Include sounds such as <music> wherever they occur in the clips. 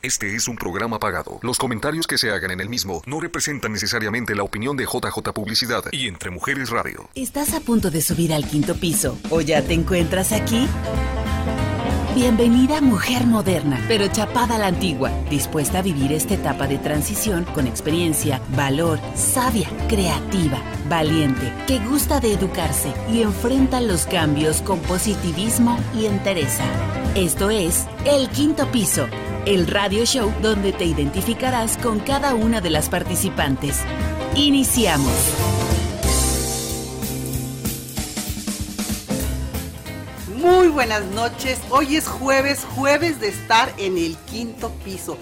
Este es un programa pagado. Los comentarios que se hagan en el mismo no representan necesariamente la opinión de JJ Publicidad y Entre Mujeres Radio. ¿Estás a punto de subir al quinto piso o ya te encuentras aquí? Bienvenida mujer moderna, pero chapada a la antigua, dispuesta a vivir esta etapa de transición con experiencia, valor, sabia, creativa, valiente, que gusta de educarse y enfrenta los cambios con positivismo y entereza. Esto es El Quinto Piso el radio show donde te identificarás con cada una de las participantes. Iniciamos. Muy buenas noches. Hoy es jueves, jueves de estar en el quinto piso.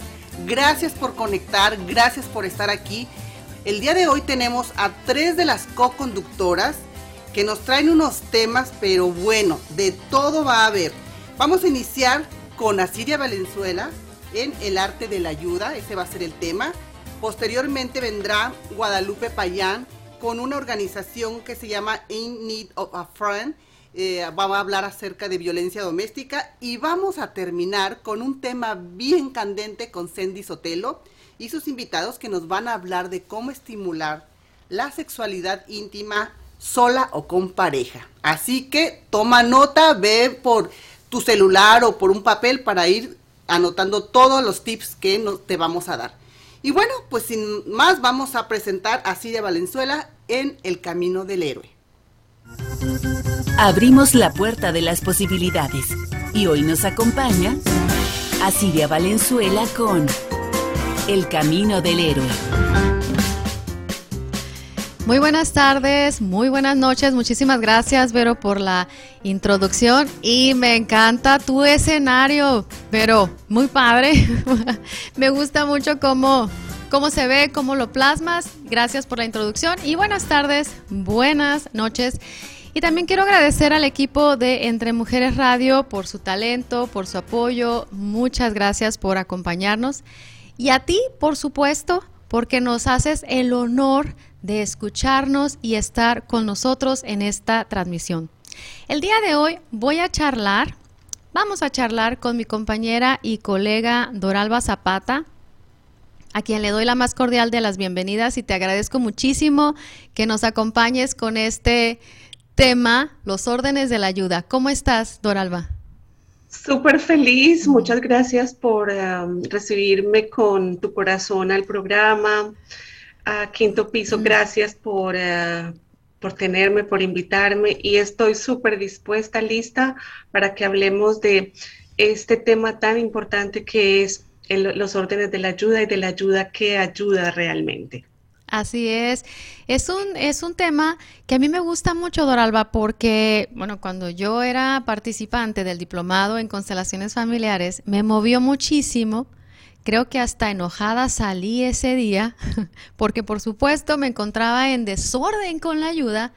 Gracias por conectar, gracias por estar aquí. El día de hoy tenemos a tres de las co-conductoras que nos traen unos temas, pero bueno, de todo va a haber. Vamos a iniciar con Asiria Valenzuela, en el arte de la ayuda, ese va a ser el tema. Posteriormente vendrá Guadalupe Payán con una organización que se llama In Need of a Friend. Eh, va a hablar acerca de violencia doméstica y vamos a terminar con un tema bien candente con Sandy Sotelo y sus invitados que nos van a hablar de cómo estimular la sexualidad íntima sola o con pareja. Así que toma nota, ve por tu celular o por un papel para ir anotando todos los tips que te vamos a dar. Y bueno, pues sin más vamos a presentar a Siria Valenzuela en El Camino del Héroe. Abrimos la puerta de las posibilidades y hoy nos acompaña Asiria Valenzuela con El Camino del Héroe. Muy buenas tardes, muy buenas noches. Muchísimas gracias, Vero, por la introducción. Y me encanta tu escenario, Vero. Muy padre. <laughs> me gusta mucho cómo, cómo se ve, cómo lo plasmas. Gracias por la introducción. Y buenas tardes, buenas noches. Y también quiero agradecer al equipo de Entre Mujeres Radio por su talento, por su apoyo. Muchas gracias por acompañarnos. Y a ti, por supuesto, porque nos haces el honor de escucharnos y estar con nosotros en esta transmisión. El día de hoy voy a charlar, vamos a charlar con mi compañera y colega Doralba Zapata, a quien le doy la más cordial de las bienvenidas y te agradezco muchísimo que nos acompañes con este tema, los órdenes de la ayuda. ¿Cómo estás, Doralba? Súper feliz, muchas gracias por um, recibirme con tu corazón al programa a Quinto Piso, gracias por, eh, por tenerme, por invitarme y estoy súper dispuesta, lista para que hablemos de este tema tan importante que es los órdenes de la ayuda y de la ayuda que ayuda realmente. Así es. Es un, es un tema que a mí me gusta mucho, Doralba, porque, bueno, cuando yo era participante del diplomado en constelaciones familiares, me movió muchísimo Creo que hasta enojada salí ese día <laughs> porque por supuesto me encontraba en desorden con la ayuda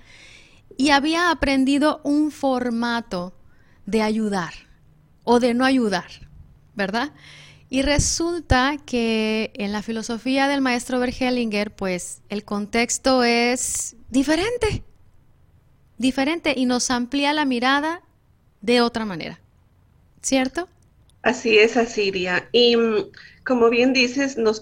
y había aprendido un formato de ayudar o de no ayudar, ¿verdad? Y resulta que en la filosofía del maestro Bergelinger, pues el contexto es diferente, diferente y nos amplía la mirada de otra manera, ¿cierto? Así es, Asiria. Y mm, como bien dices, nos,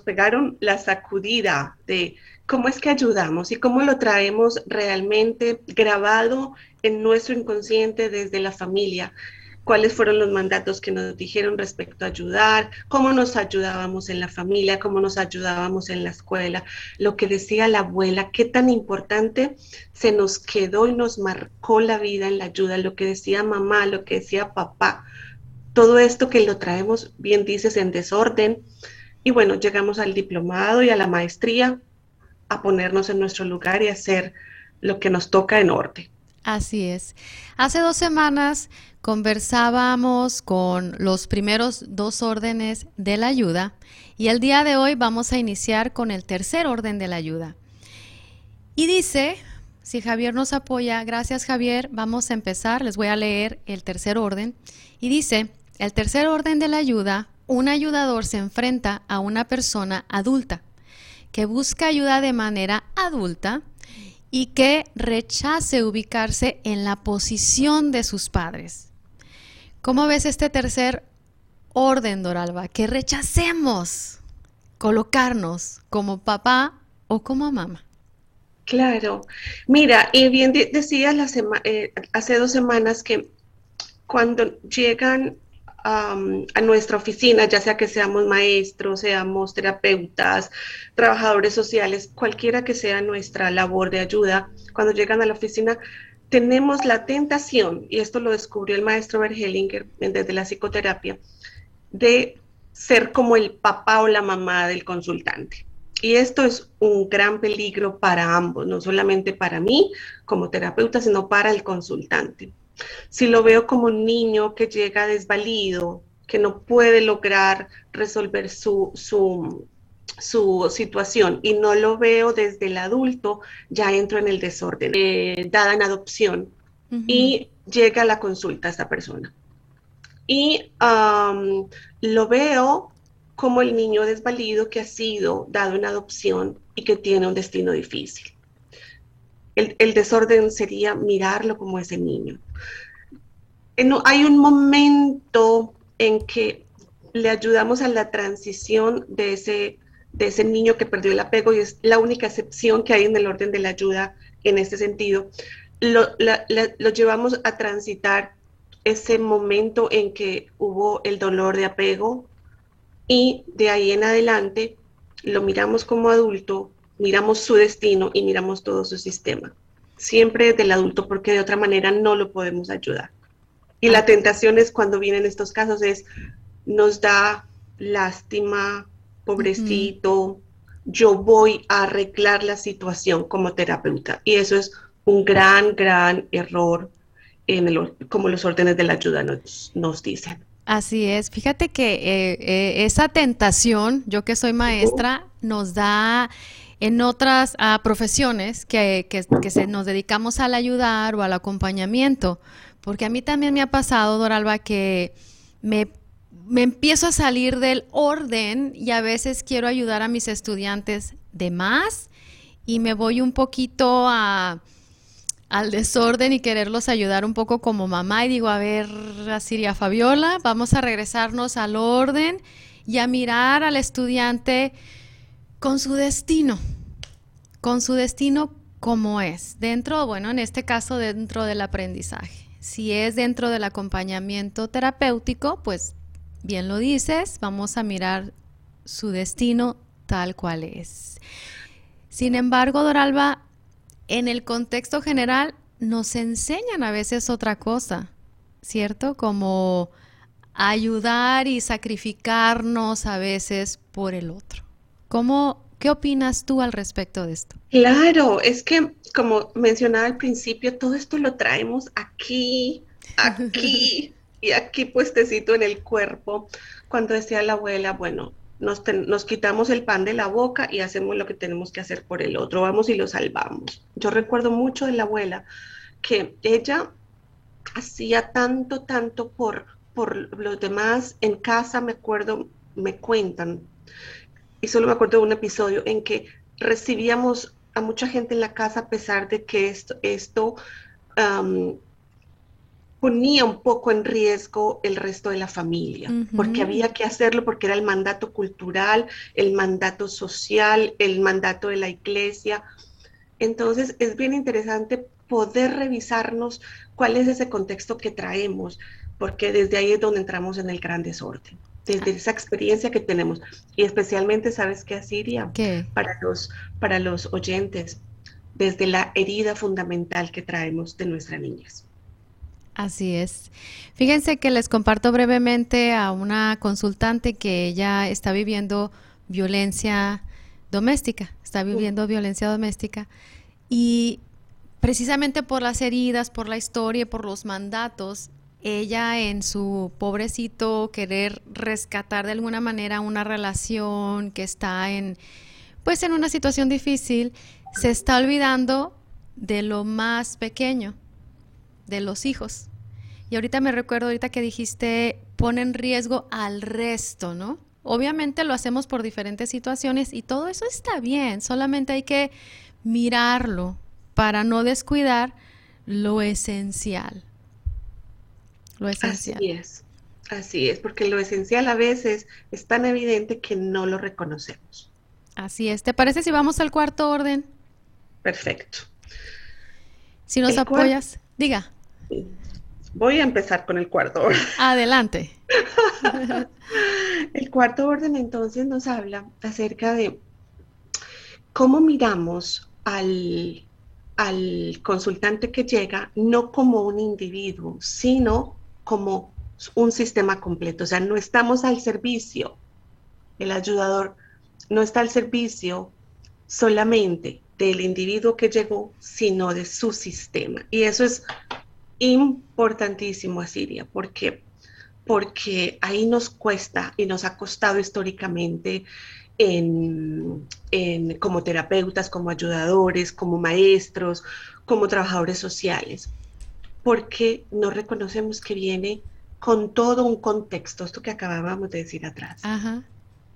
pegaron la sacudida de cómo es que ayudamos y cómo lo traemos realmente grabado en nuestro inconsciente desde la familia. Cuáles fueron los mandatos que nos dijeron respecto a ayudar, cómo nos ayudábamos en la familia, cómo nos ayudábamos en la escuela, lo que decía la abuela, qué tan importante se nos quedó y nos marcó la vida en la ayuda, lo que decía mamá, lo que decía papá todo esto que lo traemos, bien dices, en desorden. Y bueno, llegamos al diplomado y a la maestría a ponernos en nuestro lugar y hacer lo que nos toca en orden. Así es. Hace dos semanas conversábamos con los primeros dos órdenes de la ayuda y el día de hoy vamos a iniciar con el tercer orden de la ayuda. Y dice, si Javier nos apoya, gracias Javier, vamos a empezar, les voy a leer el tercer orden y dice, el tercer orden de la ayuda, un ayudador se enfrenta a una persona adulta que busca ayuda de manera adulta y que rechace ubicarse en la posición de sus padres. ¿Cómo ves este tercer orden, Doralba, que rechacemos colocarnos como papá o como mamá. Claro. Mira, y bien decías la eh, hace dos semanas que cuando llegan a nuestra oficina, ya sea que seamos maestros, seamos terapeutas, trabajadores sociales, cualquiera que sea nuestra labor de ayuda, cuando llegan a la oficina, tenemos la tentación, y esto lo descubrió el maestro Bergelinger desde la psicoterapia, de ser como el papá o la mamá del consultante. Y esto es un gran peligro para ambos, no solamente para mí como terapeuta, sino para el consultante. Si lo veo como un niño que llega desvalido, que no puede lograr resolver su, su, situación y no lo veo desde el adulto, ya entro en el desorden, eh, dada en adopción y llega a la consulta esta persona y lo veo como el niño desvalido que ha sido dado en adopción y que tiene un destino difícil. El, desorden sería mirarlo como ese niño. Hay un momento en que le ayudamos a la transición de ese, niño que perdió el apego y es la única excepción que hay en el orden de la ayuda en este sentido. Lo, lo llevamos a transitar ese momento en que hubo el dolor de apego y de ahí en adelante lo miramos como adulto, miramos su destino y miramos todo su sistema. Siempre del adulto porque de otra manera no lo podemos ayudar. Y la tentación es cuando vienen estos casos es nos da lástima, pobrecito, yo voy a arreglar la situación como terapeuta. Y eso es un gran, gran error como los órdenes de la ayuda nos, nos dicen. Así es. Fíjate que eh, eh, esa tentación, yo que soy maestra, nos da en otras ah, profesiones que, que, se nos dedicamos al ayudar o al acompañamiento. Porque a mí también me ha pasado, Doralba, que me, me empiezo a salir del orden y a veces quiero ayudar a mis estudiantes de más y me voy un poquito a al desorden y quererlos ayudar un poco como mamá y digo, a ver, Asiria Fabiola, vamos a regresarnos al orden y a mirar al estudiante con su destino, con su destino como es, dentro, bueno, en este caso dentro del aprendizaje. Si es dentro del acompañamiento terapéutico, pues bien lo dices, vamos a mirar su destino tal cual es. Sin embargo, Doralba, en el contexto general nos enseñan a veces otra cosa, ¿cierto? Como ayudar y sacrificarnos a veces por el otro. ¿Cómo, ¿Qué opinas tú al respecto de esto? Claro, es que como mencionaba al principio, todo esto lo traemos aquí, aquí y aquí puestecito en el cuerpo. Cuando decía la abuela, bueno, nos, quitamos el pan de la boca y hacemos lo que tenemos que hacer por el otro, vamos y lo salvamos. Yo recuerdo mucho de la abuela que ella hacía tanto, tanto por, por los demás en casa, me acuerdo, me cuentan, y solo me acuerdo de un episodio en que recibíamos a mucha gente en la casa a pesar de que esto, esto ponía un poco en riesgo el resto de la familia, porque había que hacerlo porque era el mandato cultural, el mandato social, el mandato de la iglesia. Entonces es bien interesante poder revisarnos cuál es ese contexto que traemos, porque desde ahí es donde entramos en el gran desorden, desde esa experiencia que tenemos. Y especialmente, ¿sabes qué, Asiria? ¿Qué? Para los, para los oyentes, desde la herida fundamental que traemos de nuestras niñas. Así es. Fíjense que les comparto brevemente a una consultante que ella está viviendo violencia doméstica, está viviendo violencia doméstica y precisamente por las heridas, por la historia, por los mandatos, ella en su pobrecito querer rescatar de alguna manera una relación que está en pues en una situación difícil, se está olvidando de lo más pequeño, de los hijos. Y ahorita me recuerdo, ahorita que dijiste, pone en riesgo al resto, ¿no? Obviamente lo hacemos por diferentes situaciones y todo eso está bien, solamente hay que mirarlo para no descuidar lo esencial. Lo esencial. Así es. Así es, porque lo esencial a veces es tan evidente que no lo reconocemos. Así es. ¿Te parece si vamos al cuarto orden? Perfecto. Si nos apoyas, diga. Voy a empezar con el cuarto orden. <laughs> Adelante. <laughs> el cuarto orden entonces nos habla acerca de cómo miramos al, al consultante que llega no como un individuo, sino como un sistema completo. O sea, no estamos al servicio. El ayudador no está al servicio solamente del individuo que llegó, sino de su sistema. Y eso es importantísimo, Asiria, porque porque ahí nos cuesta y nos ha costado históricamente en, como terapeutas, como ayudadores, como maestros, como trabajadores sociales, porque no reconocemos que viene con todo un contexto, esto que acabábamos de decir atrás.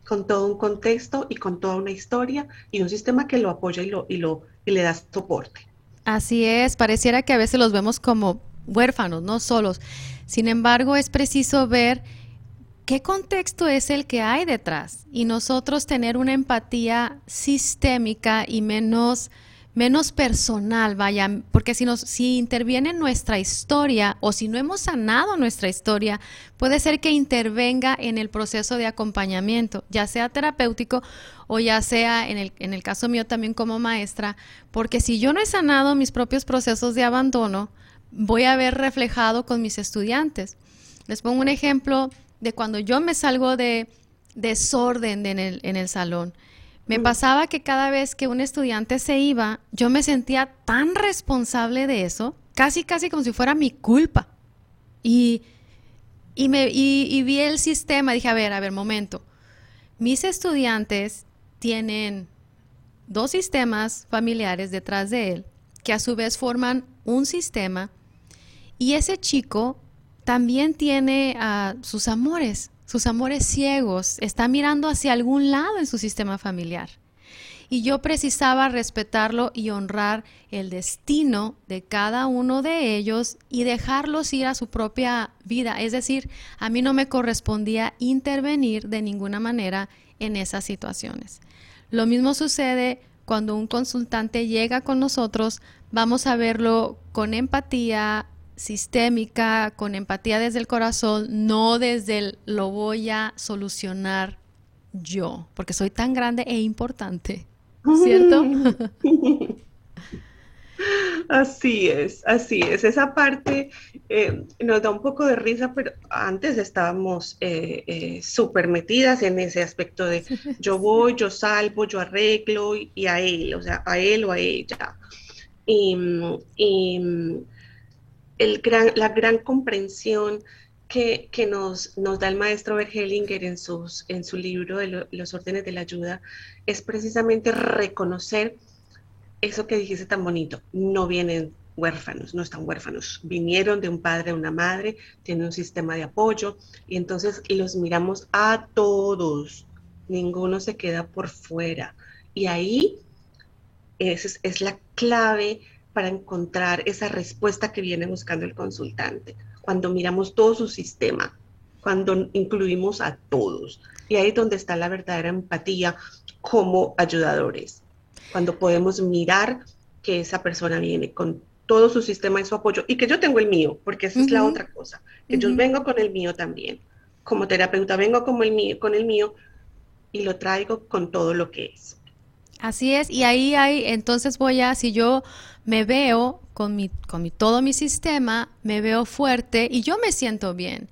Con todo un contexto y con toda una historia y un sistema que lo apoya y, lo, y, lo, y le da soporte. Así es, pareciera que a veces los vemos como huérfanos, no solos. Sin embargo, es preciso ver qué contexto es el que hay detrás y nosotros tener una empatía sistémica y menos menos personal, vaya, porque si nos si interviene nuestra historia o si no hemos sanado nuestra historia, puede ser que intervenga en el proceso de acompañamiento, ya sea terapéutico o ya sea en el, en el caso mío también como maestra, porque si yo no he sanado mis propios procesos de abandono, voy a ver reflejado con mis estudiantes. Les pongo un ejemplo de cuando yo me salgo de desorden en el, en el salón. Me pasaba que cada vez que un estudiante se iba, yo me sentía tan responsable de eso, casi, casi como si fuera mi culpa. Y, y, me, y vi el sistema, dije, a ver, a ver, momento. Mis estudiantes tienen dos sistemas familiares detrás de él, que a su vez forman un sistema y ese chico también tiene uh, sus amores, sus amores ciegos, está mirando hacia algún lado en su sistema familiar. Y yo precisaba respetarlo y honrar el destino de cada uno de ellos y dejarlos ir a su propia vida. Es decir, a mí no me correspondía intervenir de ninguna manera en esas situaciones. Lo mismo sucede cuando un consultante llega con nosotros, vamos a verlo con empatía, sistémica, con empatía desde el corazón, no desde el lo voy a solucionar yo, porque soy tan grande e importante, ¿cierto? <laughs> Así es, así es. Esa parte eh, nos da un poco de risa, pero antes estábamos eh, eh, súper metidas en ese aspecto de <laughs> yo voy, yo salvo, yo arreglo y, a él, o sea, a él o a ella. y la gran comprensión que, nos, nos, da el maestro Bergelinger en, sus, en su libro de los órdenes de la ayuda es precisamente reconocer eso que dijiste tan bonito. No vienen huérfanos, no están huérfanos. Vinieron de un padre, una madre, tienen un sistema de apoyo y entonces los miramos a todos. Ninguno se queda por fuera. Y ahí es, es la clave para encontrar esa respuesta que viene buscando el consultante. Cuando miramos todo su sistema, cuando incluimos a todos. Y ahí es donde está la verdadera empatía como ayudadores. Cuando podemos mirar que esa persona viene con todo su sistema y su apoyo y que yo tengo el mío, porque esa es la otra cosa, que yo vengo con el mío también. Como terapeuta vengo como el mío, con el mío y lo traigo con todo lo que es. Así es, y ahí hay, entonces voy a, si yo me veo con, mi, con mi, todo mi sistema, me veo fuerte y yo me siento bien.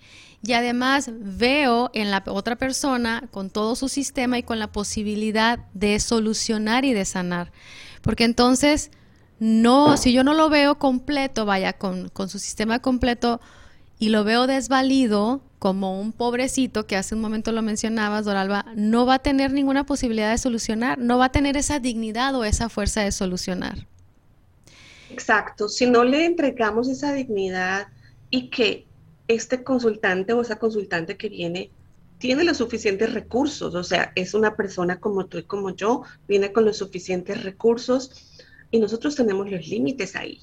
Y además veo en la otra persona con todo su sistema y con la posibilidad de solucionar y de sanar. Porque entonces, no, si yo no lo veo completo, vaya, con, con su sistema completo y lo veo desvalido, como un pobrecito que hace un momento lo mencionabas, Doralba, no va a tener ninguna posibilidad de solucionar, no va a tener esa dignidad o esa fuerza de solucionar. Exacto, si no le entregamos esa dignidad y que este consultante o esa consultante que viene tiene los suficientes recursos, o sea, es una persona como tú y como yo, viene con los suficientes recursos y nosotros tenemos los límites ahí.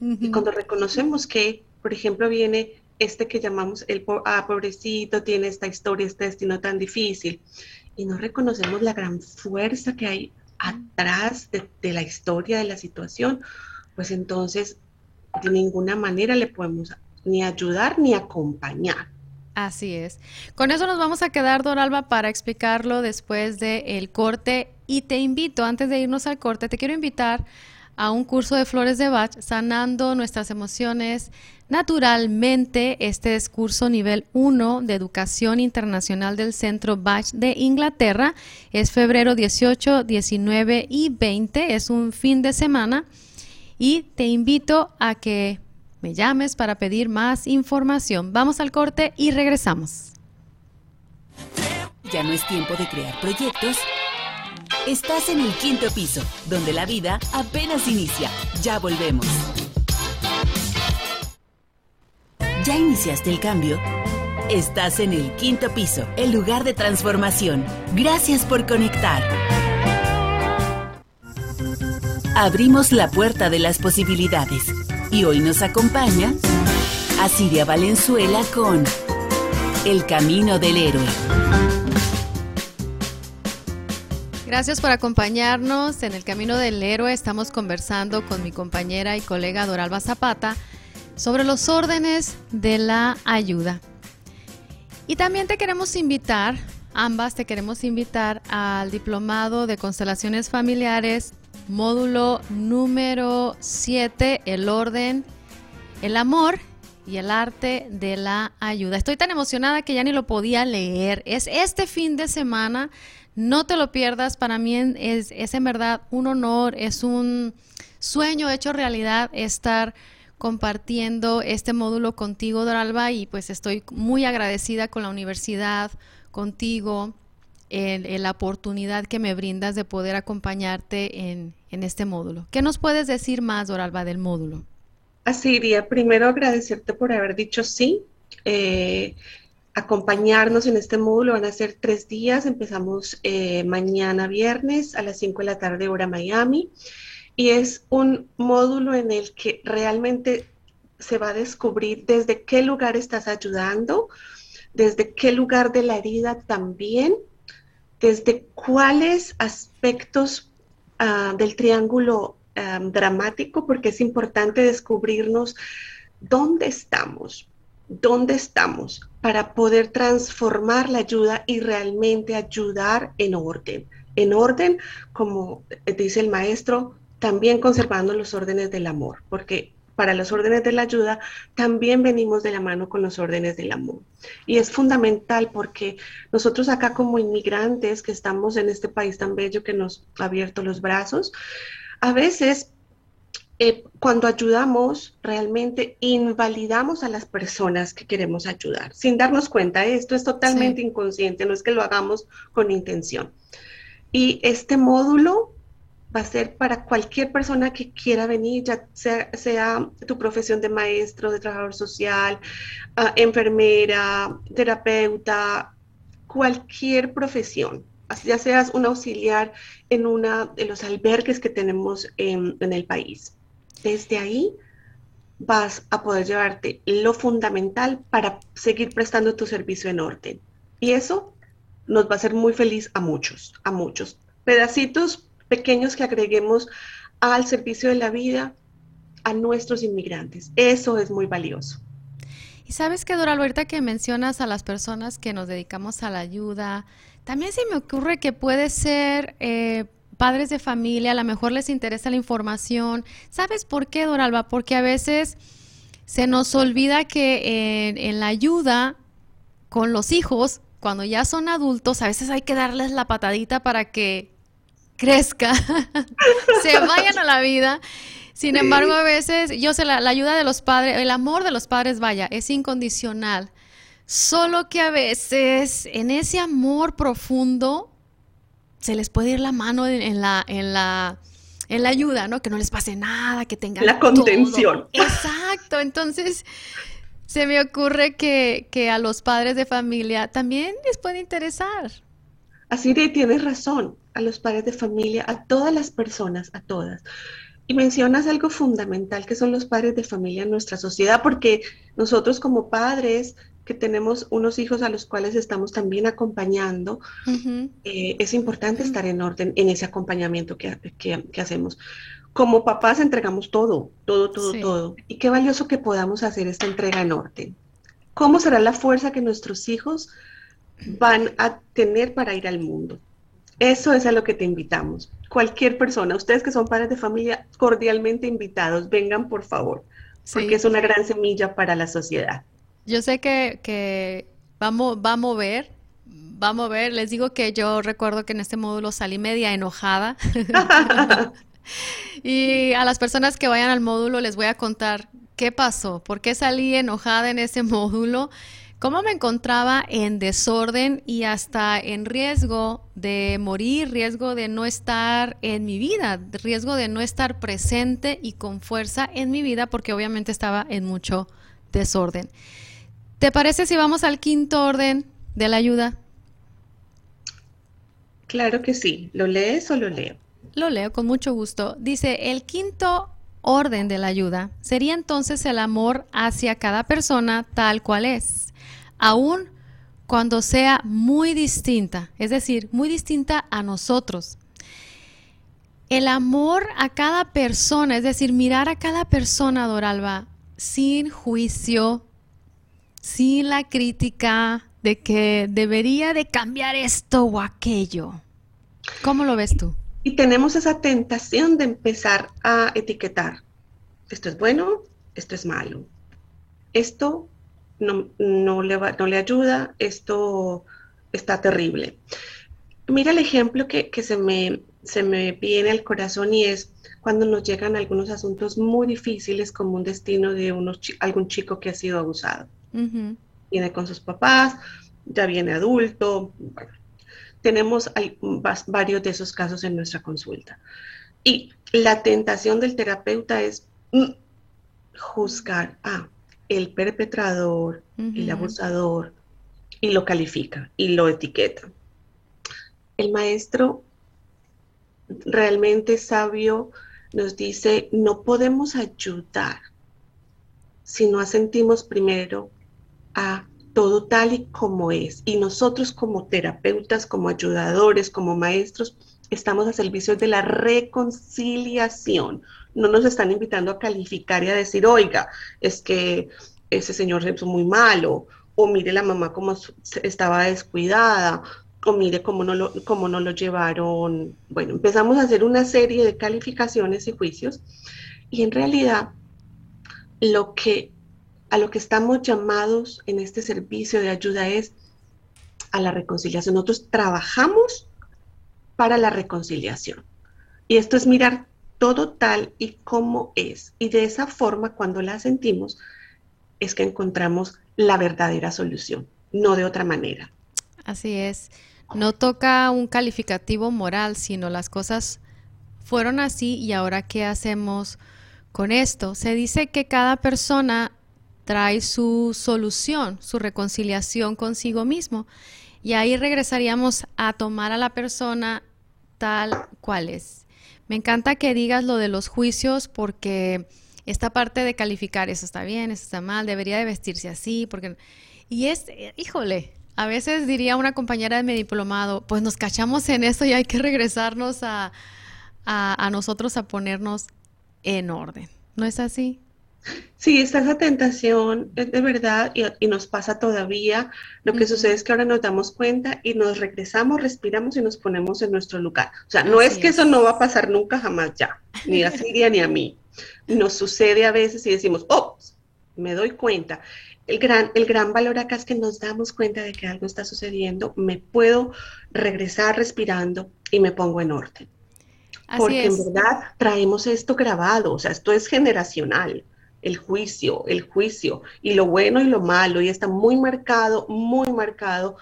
Y cuando reconocemos que, por ejemplo, viene este que llamamos el ah, pobrecito, tiene esta historia, este destino tan difícil, y no reconocemos la gran fuerza que hay atrás de, la historia de la situación, pues entonces de ninguna manera le podemos ni ayudar ni acompañar. Así es. Con eso nos vamos a quedar, Doralba, para explicarlo después del corte. Y te invito, antes de irnos al corte, te quiero invitar a un curso de flores de Bach, sanando nuestras emociones naturalmente. Este es curso nivel 1 de educación internacional del Centro Bach de Inglaterra. Es febrero 18, 19 y 20. Es un fin de semana. Y te invito a que me llames para pedir más información. Vamos al corte y regresamos. Ya no es tiempo de crear proyectos Estás en el quinto piso, donde la vida apenas inicia. Ya volvemos. ¿Ya iniciaste el cambio? Estás en el quinto piso, el lugar de transformación. Gracias por conectar. Abrimos la puerta de las posibilidades y hoy nos acompaña Asiria Valenzuela con El Camino del Héroe. Gracias por acompañarnos en el Camino del Héroe. Estamos conversando con mi compañera y colega Doralba Zapata sobre los órdenes de la ayuda. Y también te queremos invitar, ambas te queremos invitar al diplomado de constelaciones familiares, módulo número 7, el orden, el amor y el arte de la ayuda. Estoy tan emocionada que ya ni lo podía leer. Es este fin de semana no te lo pierdas, para mí es, es en verdad un honor, es un sueño hecho realidad estar compartiendo este módulo contigo, Doralba, y pues estoy muy agradecida con la universidad, contigo, en, la oportunidad que me brindas de poder acompañarte en, en, este módulo. ¿Qué nos puedes decir más, Doralba, del módulo? Así iría. Primero agradecerte por haber dicho sí. Eh, acompañarnos en este módulo. Van a ser tres días. Empezamos eh, mañana viernes a las 5 de la tarde hora Miami. Y es un módulo en el que realmente se va a descubrir desde qué lugar estás ayudando, desde qué lugar de la herida también, desde cuáles aspectos ah, del triángulo ah, dramático, porque es importante descubrirnos dónde estamos, dónde estamos para poder transformar la ayuda y realmente ayudar en orden. En orden, como dice el maestro, también conservando los órdenes del amor, porque para los órdenes de la ayuda también venimos de la mano con los órdenes del amor. Y es fundamental porque nosotros acá como inmigrantes que estamos en este país tan bello que nos ha abierto los brazos, a veces eh, cuando ayudamos, realmente invalidamos a las personas que queremos ayudar, sin darnos cuenta. Esto es totalmente inconsciente, no es que lo hagamos con intención. Y este módulo va a ser para cualquier persona que quiera venir, ya sea, tu profesión de maestro, de trabajador social, ah, enfermera, terapeuta, cualquier profesión ya seas un auxiliar en una de los albergues que tenemos en el país desde ahí vas a poder llevarte lo fundamental para seguir prestando tu servicio en orden. Y eso nos va a hacer muy feliz a muchos, a muchos. Pedacitos pequeños que agreguemos al servicio de la vida a nuestros inmigrantes. Eso es muy valioso. Y sabes que, Dora, ahorita que mencionas a las personas que nos dedicamos a la ayuda, también se me ocurre que puede ser eh, padres de familia, a lo mejor les interesa la información. ¿Sabes por qué, Doralba? Porque a veces se nos olvida que en, la ayuda con los hijos, cuando ya son adultos, a veces hay que darles la patadita para que crezca, <laughs> se vayan a la vida. Sin embargo, a veces, yo sé, la, la, ayuda de los padres, el amor de los padres, vaya, es incondicional. Solo que a veces en ese amor profundo se les puede ir la mano en, la, en la, en la ayuda, ¿no? Que no les pase nada, que tengan la contención. <laughs> Exacto. Entonces, se me ocurre que, que, a los padres de familia también les puede interesar. Así de tienes razón, a los padres de familia, a todas las personas, a todas. Y mencionas algo fundamental que son los padres de familia en nuestra sociedad, porque nosotros como padres que tenemos unos hijos a los cuales estamos también acompañando, eh, es importante estar en orden en ese acompañamiento que, que, hacemos. Como papás entregamos todo, todo, todo, todo. Y qué valioso que podamos hacer esta entrega en orden. ¿Cómo será la fuerza que nuestros hijos van a tener para ir al mundo? Eso es a lo que te invitamos. Cualquier persona, ustedes que son padres de familia, cordialmente invitados, vengan por favor, porque es una gran semilla para la sociedad. Yo sé que, que vamos, va a mover, va a mover. Les digo que yo recuerdo que en este módulo salí media enojada. <laughs> y a las personas que vayan al módulo les voy a contar qué pasó, por qué salí enojada en ese módulo cómo me encontraba en desorden y hasta en riesgo de morir, riesgo de no estar en mi vida, riesgo de no estar presente y con fuerza en mi vida porque obviamente estaba en mucho desorden. ¿Te parece si vamos al quinto orden de la ayuda? Claro que sí. ¿Lo lees o lo leo? Lo leo con mucho gusto. Dice, el quinto orden de la ayuda sería entonces el amor hacia cada persona tal cual es aun cuando sea muy distinta, es decir, muy distinta a nosotros. El amor a cada persona, es decir, mirar a cada persona, Doralba, sin juicio, sin la crítica de que debería de cambiar esto o aquello. ¿Cómo lo ves tú? Y tenemos esa tentación de empezar a etiquetar. Esto es bueno, esto es malo. Esto no, no, le, no le ayuda, esto está terrible. Mira el ejemplo que, se, me, se me viene al corazón y es cuando nos llegan algunos asuntos muy difíciles como un destino de unos, algún chico que ha sido abusado. Viene con sus papás, ya viene adulto. tenemos varios de esos casos en nuestra consulta. Y la tentación del terapeuta es mm, juzgar, ah, el perpetrador, el abusador, y lo califica y lo etiqueta. El maestro realmente sabio nos dice, no podemos ayudar si no asentimos primero a todo tal y como es. Y nosotros como terapeutas, como ayudadores, como maestros, estamos a servicio de la reconciliación. No nos están invitando a calificar y a decir, oiga, es que ese señor es muy malo, o mire la mamá como estaba descuidada, o mire cómo no, lo, cómo no lo llevaron. Bueno, empezamos a hacer una serie de calificaciones y juicios, y en realidad lo que, a lo que estamos llamados en este servicio de ayuda es a la reconciliación. Nosotros trabajamos para la reconciliación. Y esto es mirar todo tal y como es. Y de esa forma, cuando la sentimos, es que encontramos la verdadera solución, no de otra manera. Así es. No toca un calificativo moral, sino las cosas fueron así y ahora qué hacemos con esto. Se dice que cada persona trae su solución, su reconciliación consigo mismo. Y ahí regresaríamos a tomar a la persona tal cual es. Me encanta que digas lo de los juicios porque esta parte de calificar, eso está bien, eso está mal, debería de vestirse así, porque... Y es, híjole, a veces diría una compañera de mi diplomado, pues nos cachamos en esto y hay que regresarnos a, a, nosotros a ponernos en orden. ¿No es así? Sí, está esa tentación, es de verdad, y, nos pasa todavía. Lo que sucede es que ahora nos damos cuenta y nos regresamos, respiramos y nos ponemos en nuestro lugar. O sea, no es que eso no va a pasar nunca jamás ya, ni a Siria ni a mí. <laughs> Nos sucede a veces y decimos, oh, me doy cuenta. El gran, el gran valor acá es que nos damos cuenta de que algo está sucediendo, me puedo regresar respirando y me pongo en orden. Porque en verdad traemos esto grabado, o sea, esto es generacional el juicio, el juicio, y lo bueno y lo malo, y está muy marcado, muy marcado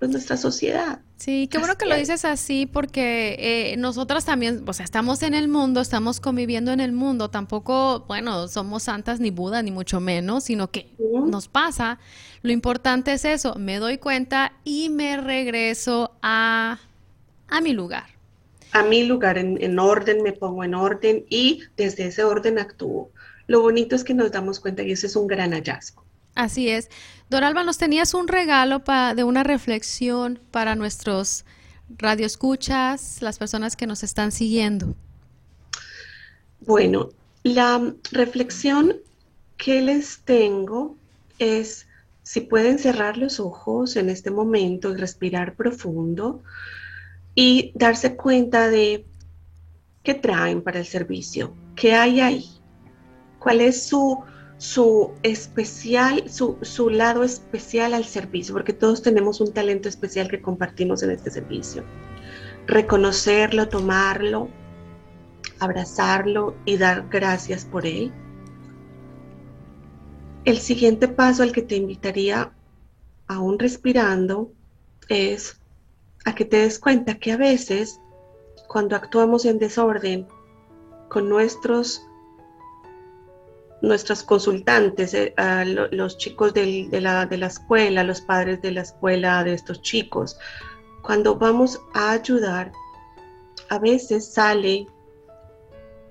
en nuestra sociedad. Sí, qué bueno que lo dices así porque eh, nosotras también, o sea, estamos en el mundo, estamos conviviendo en el mundo, tampoco, bueno, somos santas ni Buda, ni mucho menos, sino que nos pasa. Lo importante es eso, me doy cuenta y me regreso a, a mi lugar. a mi lugar en, orden, me pongo en orden y desde ese orden actúo. Lo bonito es que nos damos cuenta y ese es un gran hallazgo. Así es. Doralba, nos tenías un regalo de una reflexión para nuestros radioescuchas, las personas que nos están siguiendo. Bueno, la reflexión que les tengo es si pueden cerrar los ojos en este momento y respirar profundo y darse cuenta de qué traen para el servicio, qué hay ahí, cuál es su, su especial, su, su lado especial al servicio, porque todos tenemos un talento especial que compartimos en este servicio. Reconocerlo, tomarlo, abrazarlo y dar gracias por él. El siguiente paso al que te invitaría, aún respirando, es a que te des cuenta que a veces cuando actuamos en desorden con nuestros nuestros consultantes, eh, los chicos de, la, de la escuela, los padres de la escuela de estos chicos, cuando vamos a ayudar, a veces sale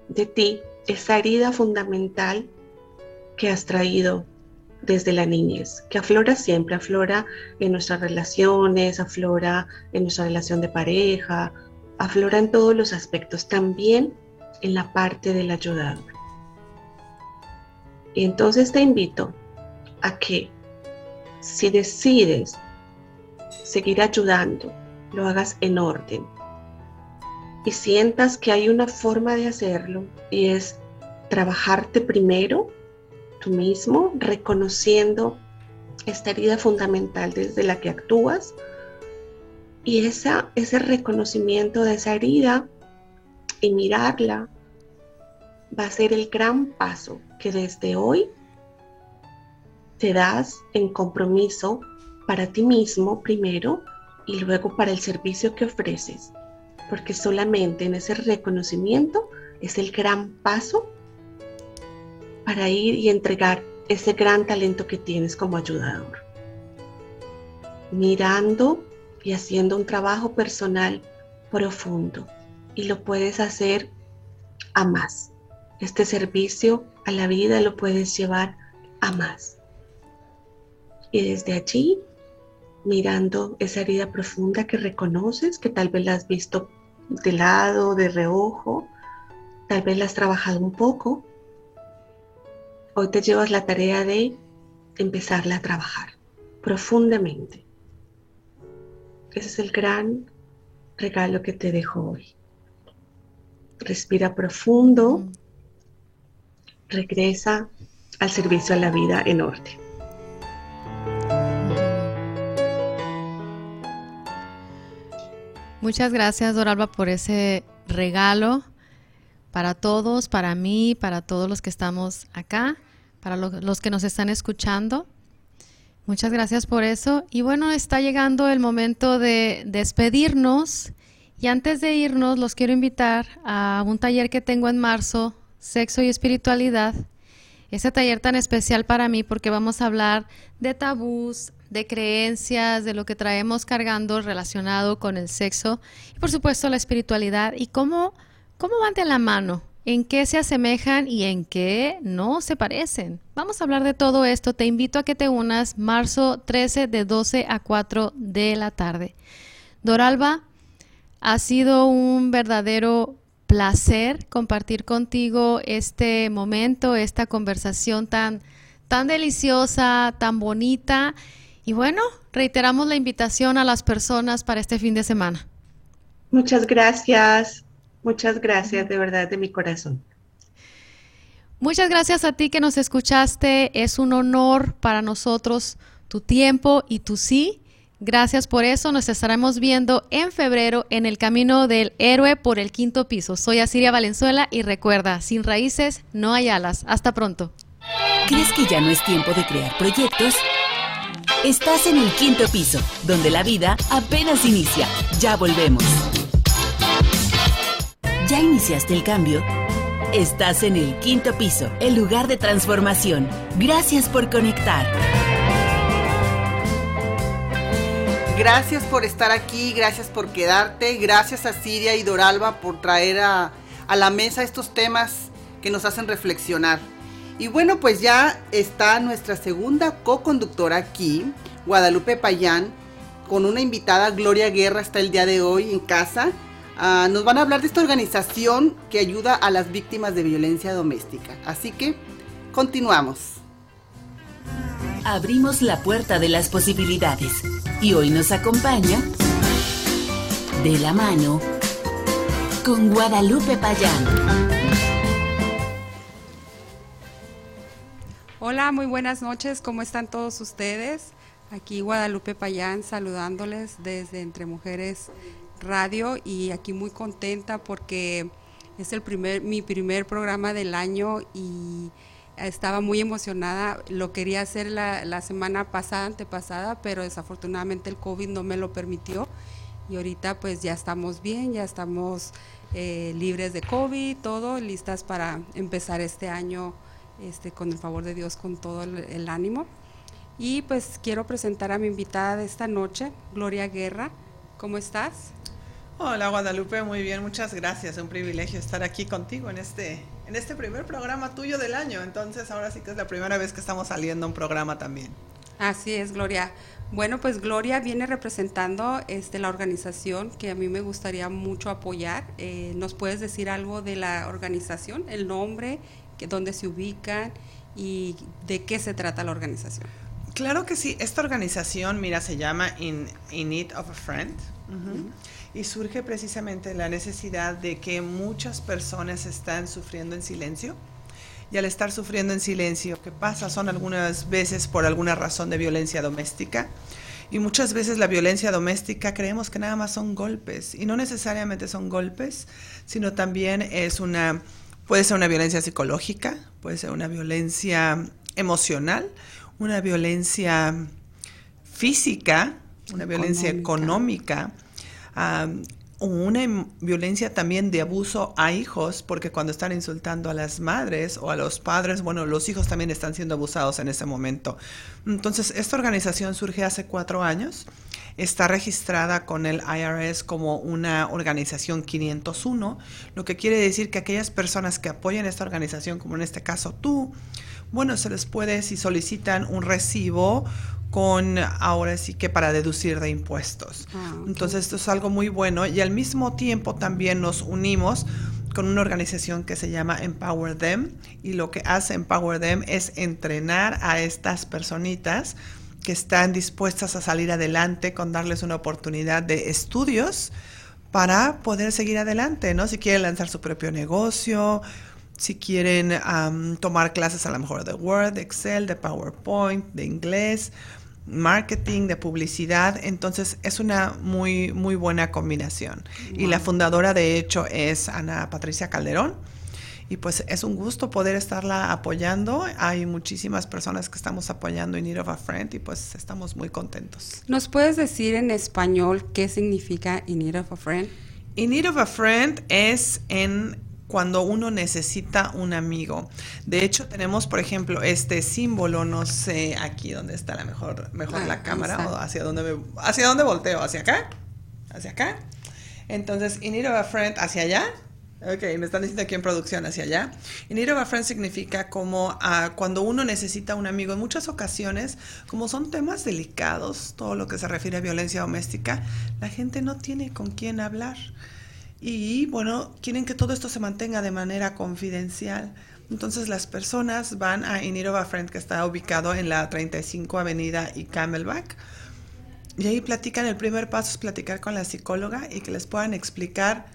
de ti esa herida fundamental que has traído desde la niñez, que aflora siempre, aflora en nuestras relaciones, aflora en nuestra relación de pareja, aflora en todos los aspectos, también en la parte del ayudador. Y entonces te invito a que si decides seguir ayudando, lo hagas en orden, y sientas que hay una forma de hacerlo y es trabajarte primero tú mismo, reconociendo esta herida fundamental desde la que actúas. Y esa, ese reconocimiento de esa herida y mirarla va a ser el gran paso que desde hoy te das en compromiso para ti mismo primero y luego para el servicio que ofreces porque solamente en ese reconocimiento es el gran paso para ir y entregar ese gran talento que tienes como ayudador. Mirando y haciendo un trabajo personal profundo y lo puedes hacer a más. Este servicio a la vida lo puedes llevar a más. Y desde allí, mirando esa herida profunda que reconoces, que tal vez la has visto de lado, de reojo, tal vez la has trabajado un poco. Hoy te llevas la tarea de empezarla a trabajar profundamente. Ese es el gran regalo que te dejo hoy. Respira profundo, regresa al servicio a la vida en orden. Muchas gracias, Doralba, por ese regalo para todos, para mí, para todos los que estamos acá, para los que nos están escuchando. Muchas gracias por eso. Y bueno, está llegando el momento de despedirnos. Y antes de irnos, los quiero invitar a un taller que tengo en marzo, Sexo y Espiritualidad. Ese taller tan especial para mí porque vamos a hablar de tabús, de creencias, de lo que traemos cargando relacionado con el sexo y por supuesto la espiritualidad y cómo, cómo van de la mano, en qué se asemejan y en qué no se parecen. Vamos a hablar de todo esto. Te invito a que te unas marzo 13 de 12 a 4 de la tarde. Doralba, ha sido un verdadero placer compartir contigo este momento, esta conversación tan, tan deliciosa, tan bonita y bueno, reiteramos la invitación a las personas para este fin de semana. Muchas gracias, muchas gracias de verdad de mi corazón. Muchas gracias a ti que nos escuchaste. Es un honor para nosotros tu tiempo y tu sí. Gracias por eso. Nos estaremos viendo en febrero en el camino del héroe por el quinto piso. Soy Asiria Valenzuela y recuerda, sin raíces no hay alas. Hasta pronto. ¿Crees que ya no es tiempo de crear proyectos? Estás en el quinto piso, donde la vida apenas inicia. Ya volvemos. ¿Ya iniciaste el cambio? Estás en el quinto piso, el lugar de transformación. Gracias por conectar. Gracias por estar aquí, gracias por quedarte, gracias a Siria y Doralba por traer a, a la mesa estos temas que nos hacen reflexionar. Y bueno, pues ya está nuestra segunda co-conductora aquí, Guadalupe Payán, con una invitada, Gloria Guerra, está el día de hoy en casa. Ah, nos van a hablar de esta organización que ayuda a las víctimas de violencia doméstica. Así que continuamos. Abrimos la puerta de las posibilidades y hoy nos acompaña de la mano con Guadalupe Payán. Hola, muy buenas noches, ¿cómo están todos ustedes? Aquí Guadalupe Payán saludándoles desde Entre Mujeres Radio y aquí muy contenta porque es el primer mi primer programa del año y estaba muy emocionada, lo quería hacer la, la semana pasada, antepasada, pero desafortunadamente el COVID no me lo permitió y ahorita pues ya estamos bien, ya estamos eh, libres de COVID, todo, listas para empezar este año este, con el favor de Dios, con todo el, ánimo. Y pues quiero presentar a mi invitada de esta noche, Gloria Guerra. ¿Cómo estás? Hola Guadalupe, muy bien, muchas gracias. Un privilegio estar aquí contigo en este, en este primer programa tuyo del año. Entonces ahora sí que es la primera vez que estamos saliendo a un programa también. Así es, Gloria. Bueno, pues Gloria viene representando este, la organización que a mí me gustaría mucho apoyar. Eh, ¿Nos puedes decir algo de la organización, el nombre dónde se ubican y de qué se trata la organización. Claro que sí, esta organización, mira, se llama In, Need of a Friend y surge precisamente la necesidad de que muchas personas están sufriendo en silencio y al estar sufriendo en silencio, ¿qué pasa? Son algunas veces por alguna razón de violencia doméstica. Y muchas veces la violencia doméstica creemos que nada más son golpes y no necesariamente son golpes, sino también es una Puede ser una violencia psicológica, puede ser una violencia emocional, una violencia física, una violencia económica, una violencia también de abuso a hijos, porque cuando están insultando a las madres o a los padres, bueno, los hijos también están siendo abusados en ese momento. Entonces, esta organización surge hace cuatro años está registrada con el IRS como una organización 501, lo que quiere decir que aquellas personas que apoyan esta organización, como en este caso tú, bueno, se les puede, si solicitan un recibo, con ahora sí que para deducir de impuestos. Ah, Entonces esto es algo muy bueno y al mismo tiempo también nos unimos con una organización que se llama Empower Them y lo que hace Empower Them es entrenar a estas personitas que están dispuestas a salir adelante con darles una oportunidad de estudios para poder seguir adelante, ¿no? Si quieren lanzar su propio negocio, si quieren tomar clases a lo mejor de Word, de Excel, de PowerPoint, de inglés, marketing, de publicidad, entonces es una muy, muy buena combinación. Y la fundadora de hecho es Ana Patricia Calderón y pues es un gusto poder estarla apoyando. Hay muchísimas personas que estamos apoyando en Need of a Friend y pues estamos muy contentos. ¿Nos puedes decir en español qué significa In Need of a Friend? In Need of a Friend es en cuando uno necesita un amigo. De hecho, tenemos, por ejemplo, este símbolo, no sé aquí dónde está la mejor, mejor la ah, cámara, o hacia dónde me, hacia dónde volteo, hacia acá, hacia acá. Entonces, in need of a friend, hacia allá, Ok, me están diciendo aquí en producción hacia allá. Y need of a friend significa como ah, cuando uno necesita un amigo. En muchas ocasiones, como son temas delicados, todo lo que se refiere a violencia doméstica, la gente no tiene con quién hablar. Y bueno, quieren que todo esto se mantenga de manera confidencial. Entonces las personas van a In Need of a Friend, que está ubicado en la 35 Avenida y Camelback. Y ahí platican, el primer paso es platicar con la psicóloga y que les puedan explicar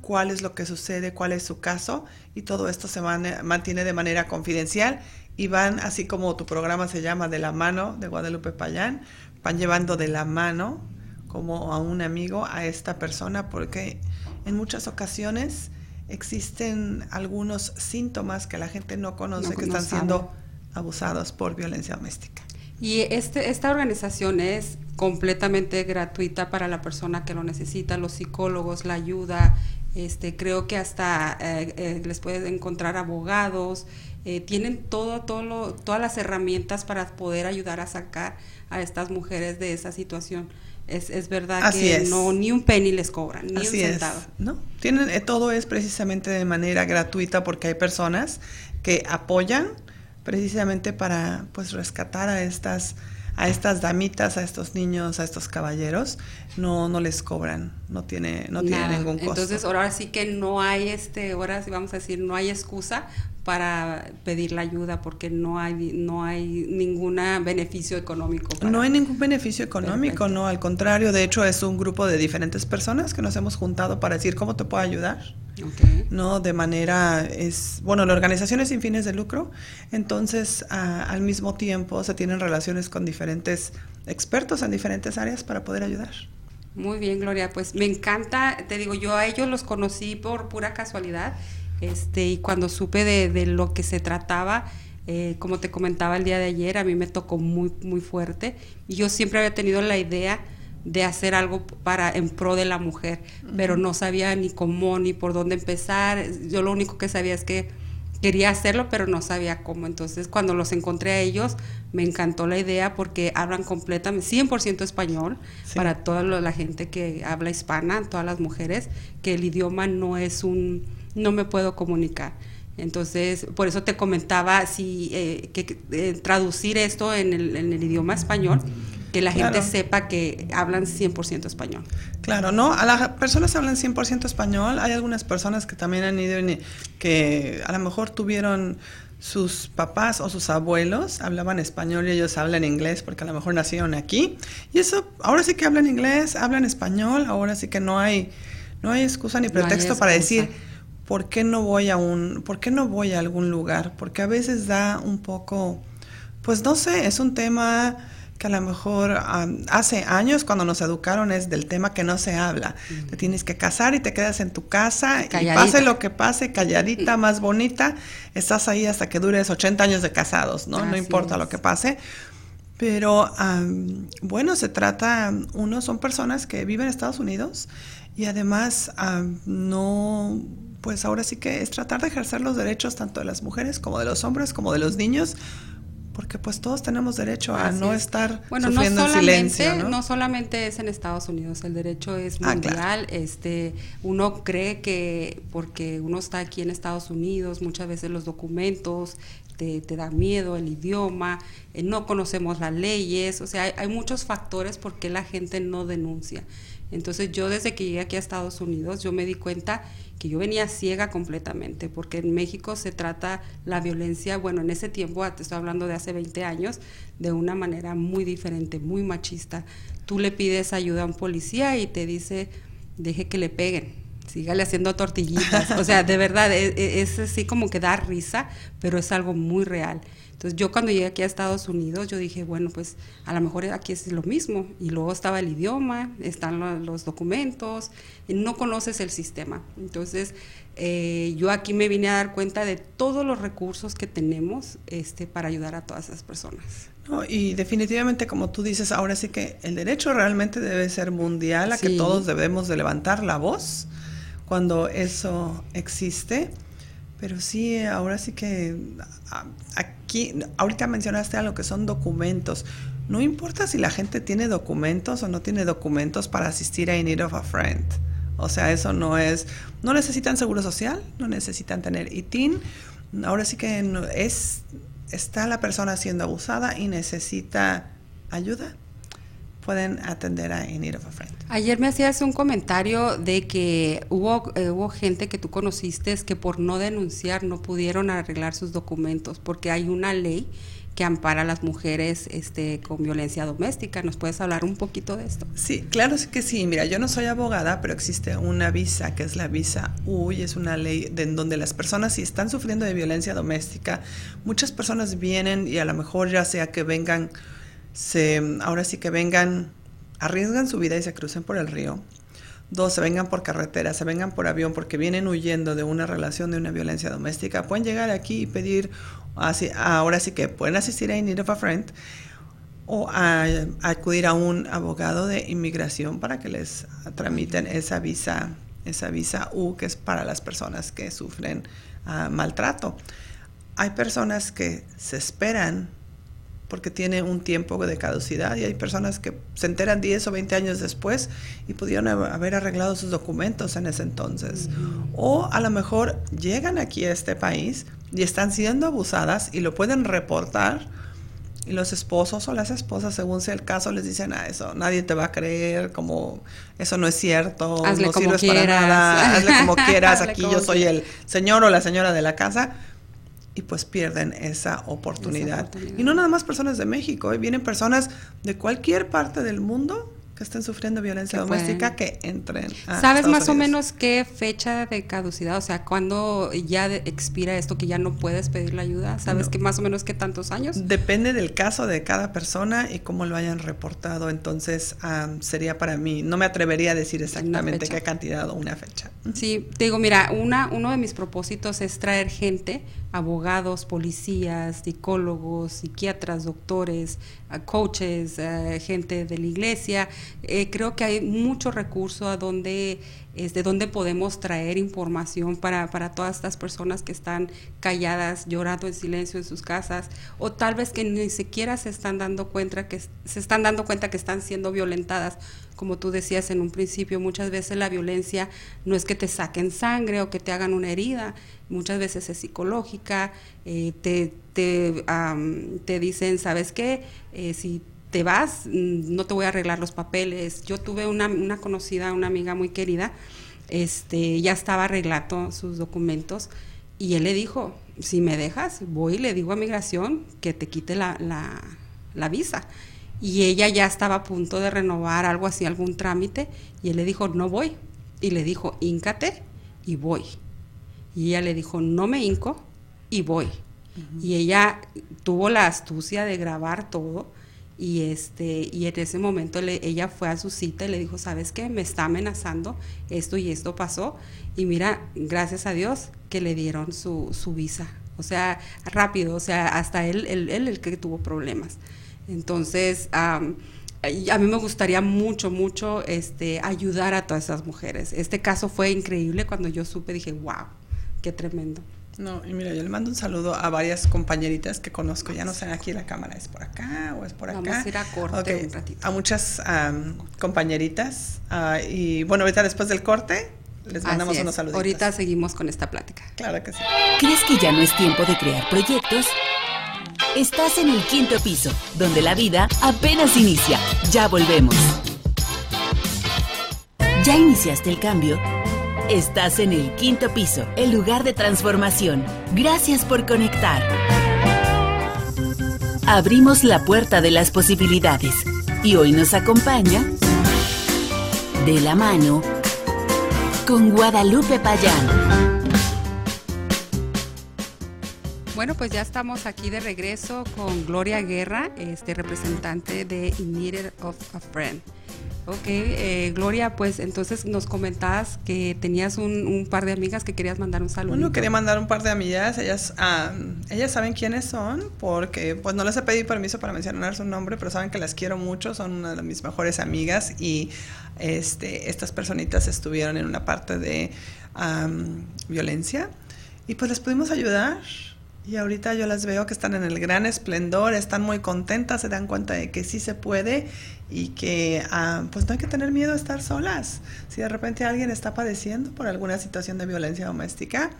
cuál es lo que sucede, cuál es su caso y todo esto se mantiene de manera confidencial y van, así como tu programa se llama De la mano de Guadalupe Payán, van llevando de la mano como a un amigo a esta persona porque en muchas ocasiones existen algunos síntomas que la gente no conoce que están siendo abusados por violencia doméstica. Y este, esta organización es completamente gratuita para la persona que lo necesita, los psicólogos, la ayuda, este, creo que hasta eh, eh, les pueden encontrar abogados, eh, tienen todo, todo todas las herramientas para poder ayudar a sacar a estas mujeres de esa situación. Es, es verdad que no ni un penny les cobran, ni Así un centavo. Es, ¿no? Tienen, eh, todo es precisamente de manera gratuita porque hay personas que apoyan precisamente para pues rescatar a estas a estas damitas, a estos niños, a estos caballeros, no, no les cobran, no tiene, no tiene ningún costo. Entonces ahora sí que no hay este, ahora sí vamos a decir, no hay excusa para pedir la ayuda porque no hay no hay ningún beneficio económico. No hay ningún beneficio económico, no, al contrario, de hecho es un grupo de diferentes personas que nos hemos juntado para decir cómo te puedo ayudar. No, de manera es bueno, la organización es sin fines de lucro, entonces al mismo tiempo se tienen relaciones con diferentes expertos en diferentes áreas para poder ayudar. Muy bien, Gloria, pues me encanta, te digo, yo a ellos los conocí por pura casualidad este, y cuando supe de, lo que se trataba, eh, como te comentaba el día de ayer, a mí me tocó muy, muy fuerte. Y yo siempre había tenido la idea de hacer algo para en pro de la mujer, pero no sabía ni cómo ni por dónde empezar. Yo lo único que sabía es que quería hacerlo, pero no sabía cómo. Entonces, cuando los encontré a ellos, me encantó la idea porque hablan completamente 100% español para toda la gente que habla hispana, todas las mujeres, que el idioma no es un no me puedo comunicar. Entonces, por eso te comentaba si eh, que eh, traducir esto en el, en el, idioma español, que la gente sepa que hablan 100% español. Claro, ¿no? A las personas hablan 100% español. Hay algunas personas que también han ido, que a lo mejor tuvieron sus papás o sus abuelos hablaban español y ellos hablan inglés porque a lo mejor nacieron aquí. Y eso, ahora sí que hablan inglés, hablan español, ahora sí que no hay, no hay excusa ni pretexto para decir ¿por qué no voy a un, por qué no voy a algún lugar? Porque a veces da un poco, pues no sé, es un tema que a lo mejor hace años cuando nos educaron es del tema que no se habla. Te tienes que casar y te quedas en tu casa y pase lo que pase, calladita, más bonita, estás ahí hasta que dures 80 años de casados, ¿no? no importa lo que pase. Pero bueno, se trata, uno son personas que viven en Estados Unidos y además no pues ahora sí que es tratar de ejercer los derechos tanto de las mujeres como de los hombres como de los niños porque pues todos tenemos derecho a no estar bueno, sufriendo no silencio, ¿no? ¿no? solamente es en Estados Unidos, el derecho es ah, mundial. Este, uno cree que porque uno está aquí en Estados Unidos, muchas veces los documentos te, te da miedo, el idioma, eh, no conocemos las leyes, o sea, hay, hay muchos factores por qué la gente no denuncia. Entonces yo desde que llegué aquí a Estados Unidos, yo me di cuenta que yo venía ciega completamente, porque en México se trata la violencia, bueno, en ese tiempo, te estoy hablando de hace 20 años, de una manera muy diferente, muy machista. Tú le pides ayuda a un policía y te dice, deje que le peguen, sígale haciendo tortillitas. O sea, de verdad, es, e, es así como que da risa, pero es algo muy real. Entonces yo cuando llegué aquí a Estados Unidos, yo dije, bueno, pues a lo mejor aquí es lo mismo. Y luego estaba el idioma, están los documentos, y no conoces el sistema. Entonces eh, yo aquí me vine a dar cuenta de todos los recursos que tenemos este, para ayudar a todas esas personas. y definitivamente, como tú dices, ahora sí que el derecho realmente debe ser mundial, a que todos debemos de levantar la voz cuando eso existe. Pero sí, ahora sí que aquí, ahorita mencionaste algo que son documentos. No importa si la gente tiene documentos o no tiene documentos para asistir a In Need of a Friend. O sea, eso no es, no necesitan seguro social, no necesitan tener ITIN. Ahora sí que es, está la persona siendo abusada y necesita ayuda pueden atender a In Need of a Friend. Ayer me hacías un comentario de que hubo, eh, hubo gente que tú conociste que por no denunciar no pudieron arreglar sus documentos porque hay una ley que ampara a las mujeres este, con violencia doméstica. ¿Nos puedes hablar un poquito de esto? Sí, claro que sí. Mira, yo no soy abogada, pero existe una visa que es la visa U y es una ley de, en donde las personas si están sufriendo de violencia doméstica, muchas personas vienen y a lo mejor ya sea que vengan se, ahora sí que vengan, arriesgan su vida y se crucen por el río. Dos, se vengan por carretera, se vengan por avión porque vienen huyendo de una relación de una violencia doméstica. Pueden llegar aquí y pedir, ahora sí que pueden asistir a In Need of a Friend o a, acudir a un abogado de inmigración para que les tramiten esa visa, esa visa U que es para las personas que sufren ah, maltrato. Hay personas que se esperan porque tiene un tiempo de caducidad y hay personas que se enteran 10 o 20 años después y pudieron haber arreglado sus documentos en ese entonces. O a lo mejor llegan aquí a este país y están siendo abusadas y lo pueden reportar y los esposos o las esposas, según sea el caso, les dicen a ah, eso, nadie te va a creer, como eso no es cierto, hazle no como sirves quieras. para nada, hazle como <laughs> quieras, Hazle aquí como yo soy el señor o la señora de la casa. Y pues pierden esa oportunidad. oportunidad. Y no nada más personas de México, ¿eh? vienen personas de cualquier parte del mundo que estén sufriendo violencia Que doméstica pueden. que entren. a ¿Sabes Estados más o menos qué fecha de caducidad? O sea, ¿cuándo ya de- expira esto que ya no puedes pedir la ayuda? ¿Sabes No. que más o menos qué tantos años? Depende del caso de cada persona y cómo lo hayan reportado. Entonces, am, sería para mí, no me atrevería a decir exactamente qué cantidad o una fecha. Sí, te digo, mira, una, uno de mis propósitos es traer gente, abogados, policías, psicólogos, psiquiatras, doctores, ah, coaches, eh, gente de la iglesia. Eh, creo que hay mucho recurso a donde, es de donde podemos traer información para, para todas estas personas que están calladas, llorando en silencio en sus casas, o tal vez que ni siquiera se están dando cuenta que se están dando cuenta que están siendo violentadas como tú decías en un principio, muchas veces la violencia no es que te saquen sangre o que te hagan una herida, muchas veces es psicológica, eh, te, te, am, te dicen, ¿sabes qué? Eh, si te vas, mm, no te voy a arreglar los papeles. Yo tuve una, una conocida, una amiga muy querida, este, ya estaba arreglando sus documentos y él le dijo, si me dejas, voy y le digo a migración que te quite la, la, la visa y ella ya estaba a punto de renovar algo así, algún trámite, y él le dijo, no voy. Y le dijo, híncate y voy. Y ella le dijo, no me hinco y voy. Y ella tuvo la astucia de grabar todo. Y, este, y en ese momento le- ella fue a su cita y le dijo, ¿sabes qué? Me está amenazando, esto y esto pasó. Y mira, gracias a Dios que le dieron su, su visa. O sea, rápido, o sea, hasta él, él, él el que tuvo problemas. Entonces, y a mí me gustaría mucho, mucho este, ayudar a todas esas mujeres. Este caso fue increíble. Cuando yo supe, dije, wow, qué tremendo. No, y mira, yo le mando un saludo a varias compañeritas que conozco. Ya no sé, aquí la cámara es por acá o es por acá. Vamos a ir a corte un ratito. A muchas compañeritas. ah, y bueno, ahorita después del corte les mandamos unos saluditos. Ahorita seguimos con esta plática. Claro que sí. ¿Crees que ya no es tiempo de crear proyectos? Estás en el quinto piso, donde la vida apenas inicia. Ya volvemos. ¿Ya iniciaste el cambio? Estás en el quinto piso, el lugar de transformación. Gracias por conectar. Abrimos la puerta de las posibilidades y hoy nos acompaña de la mano con Guadalupe Payán. Bueno, pues ya estamos aquí de regreso con Gloria Guerra, este representante de In of a Friend. Ok, eh, Gloria, pues entonces nos comentabas que tenías un, par de amigas que querías mandar un saludo. Bueno, quería mandar un par de amigas, ellas, ah, ellas saben quiénes son, porque pues no les he pedido permiso para mencionar su nombre, pero saben que las quiero mucho, son una de mis mejores amigas y este, estas personitas estuvieron en una parte de am, violencia y pues les pudimos ayudar. Y ahorita yo las veo que están en el gran esplendor, están muy contentas, se dan cuenta de que sí se puede y que ah, pues no hay que tener miedo a estar solas. Si de repente alguien está padeciendo por alguna situación de violencia doméstica,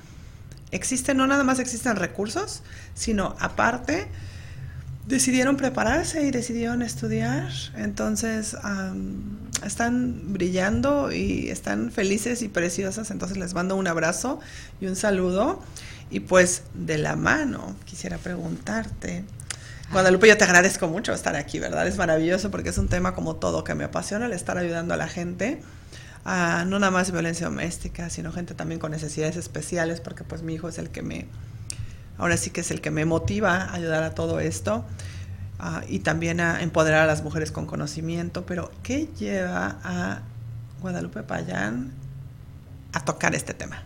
existen, no nada más existen recursos, sino aparte decidieron prepararse y decidieron estudiar. Entonces am, están brillando y están felices y preciosas. Entonces les mando un abrazo y un saludo. Y pues de la mano quisiera preguntarte. Guadalupe, yo te agradezco mucho estar aquí, ¿verdad? Es maravilloso porque es un tema como todo que me apasiona el estar ayudando a la gente. a no nada más violencia doméstica, sino gente también con necesidades especiales, porque pues mi hijo es el que me, ahora sí que es el que me motiva a ayudar a todo esto. ah, y también a empoderar a las mujeres con conocimiento. Pero, ¿qué lleva a Guadalupe Payán a tocar este tema?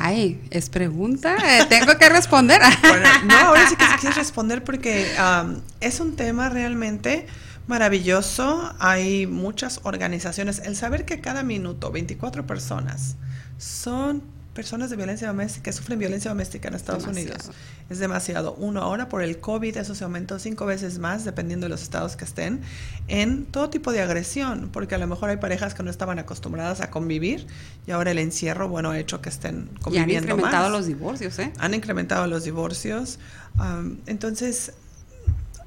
Ay, es pregunta, eh, tengo que responder. <laughs> No, ahora sí que si quieres responder porque am, es un tema realmente maravilloso. Hay muchas organizaciones. El saber que cada minuto 24 personas son personas de violencia doméstica que sufren violencia doméstica en Estados Unidos. Es demasiado. Uno, ahora por el COVID eso se aumentó cinco veces más, dependiendo de los estados que estén, en todo tipo de agresión, porque a lo mejor hay parejas que no estaban acostumbradas a convivir y ahora el encierro, bueno, ha hecho que estén conviviendo y han incrementado los divorcios, ¿eh? Han incrementado los divorcios. entonces,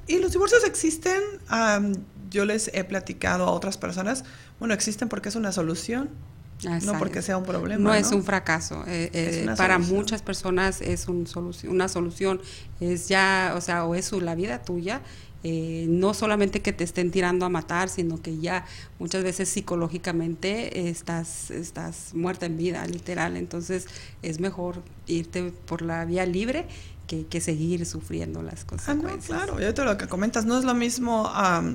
y los divorcios existen. yo les he platicado a otras personas, bueno, existen porque es una solución no porque sea un problema. No, es un fracaso. Eh, eh, para muchas personas es un una solución. Es ya, o sea, o es la vida tuya. Eh, no solamente que te estén tirando a matar, sino que ya muchas veces psicológicamente estás, estás muerta en vida, literal. Entonces es mejor irte por la vía libre que, seguir sufriendo las consecuencias. Ah, no, claro, yo te lo que comentas, no es lo mismo,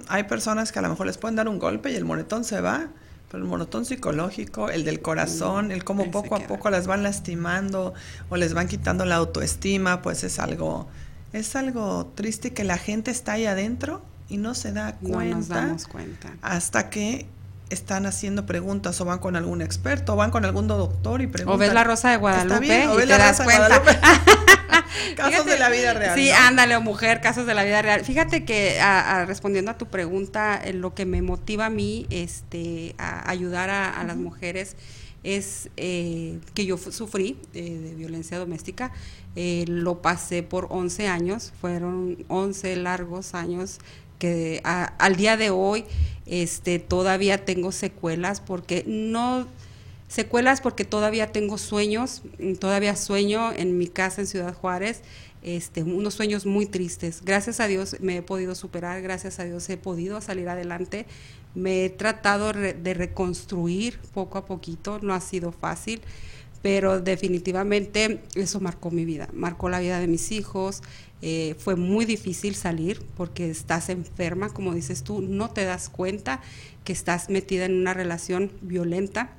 hay personas que a lo mejor les pueden dar un golpe y el monetón se va, pero el monotón psicológico, el del corazón, el cómo poco a poco las van lastimando o les van quitando la autoestima, pues es algo, es algo triste que la gente está ahí adentro y no se da cuenta. No nos damos cuenta. Hasta que están haciendo preguntas o van con algún experto o van con algún doctor y preguntan. O ves la rosa de Guadalupe y te das cuenta. <laughs> <laughs> casos de la vida real. Sí, ándale, o mujer, casos de la vida real. Fíjate que respondiendo a tu pregunta, eh, lo que me motiva a mí este, a ayudar a, las mujeres es eh, que yo sufrí eh, de violencia doméstica. lo pasé por 11 años, fueron 11 largos años que al día de hoy este, todavía tengo secuelas porque no Secuelas porque todavía tengo sueños, todavía sueño en mi casa en Ciudad Juárez, este, unos sueños muy tristes. Gracias a Dios me he podido superar, gracias a Dios he podido salir adelante. Me he tratado de reconstruir poco a poquito, no ha sido fácil, pero definitivamente eso marcó mi vida, marcó la vida de mis hijos. Eh, fue muy difícil salir porque estás enferma, como dices tú, no te das cuenta que estás metida en una relación violenta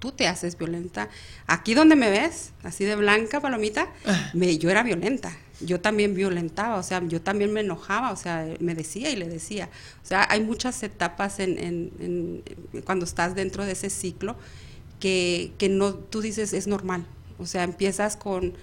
tú te haces violenta. Aquí donde me ves, así de blanca, palomita, ah. me, yo era violenta. Yo también violentaba, o sea, yo también me enojaba, o sea, me decía y le decía. O sea, hay muchas etapas en, cuando estás dentro de ese ciclo que, no, tú dices es normal. O sea, empiezas con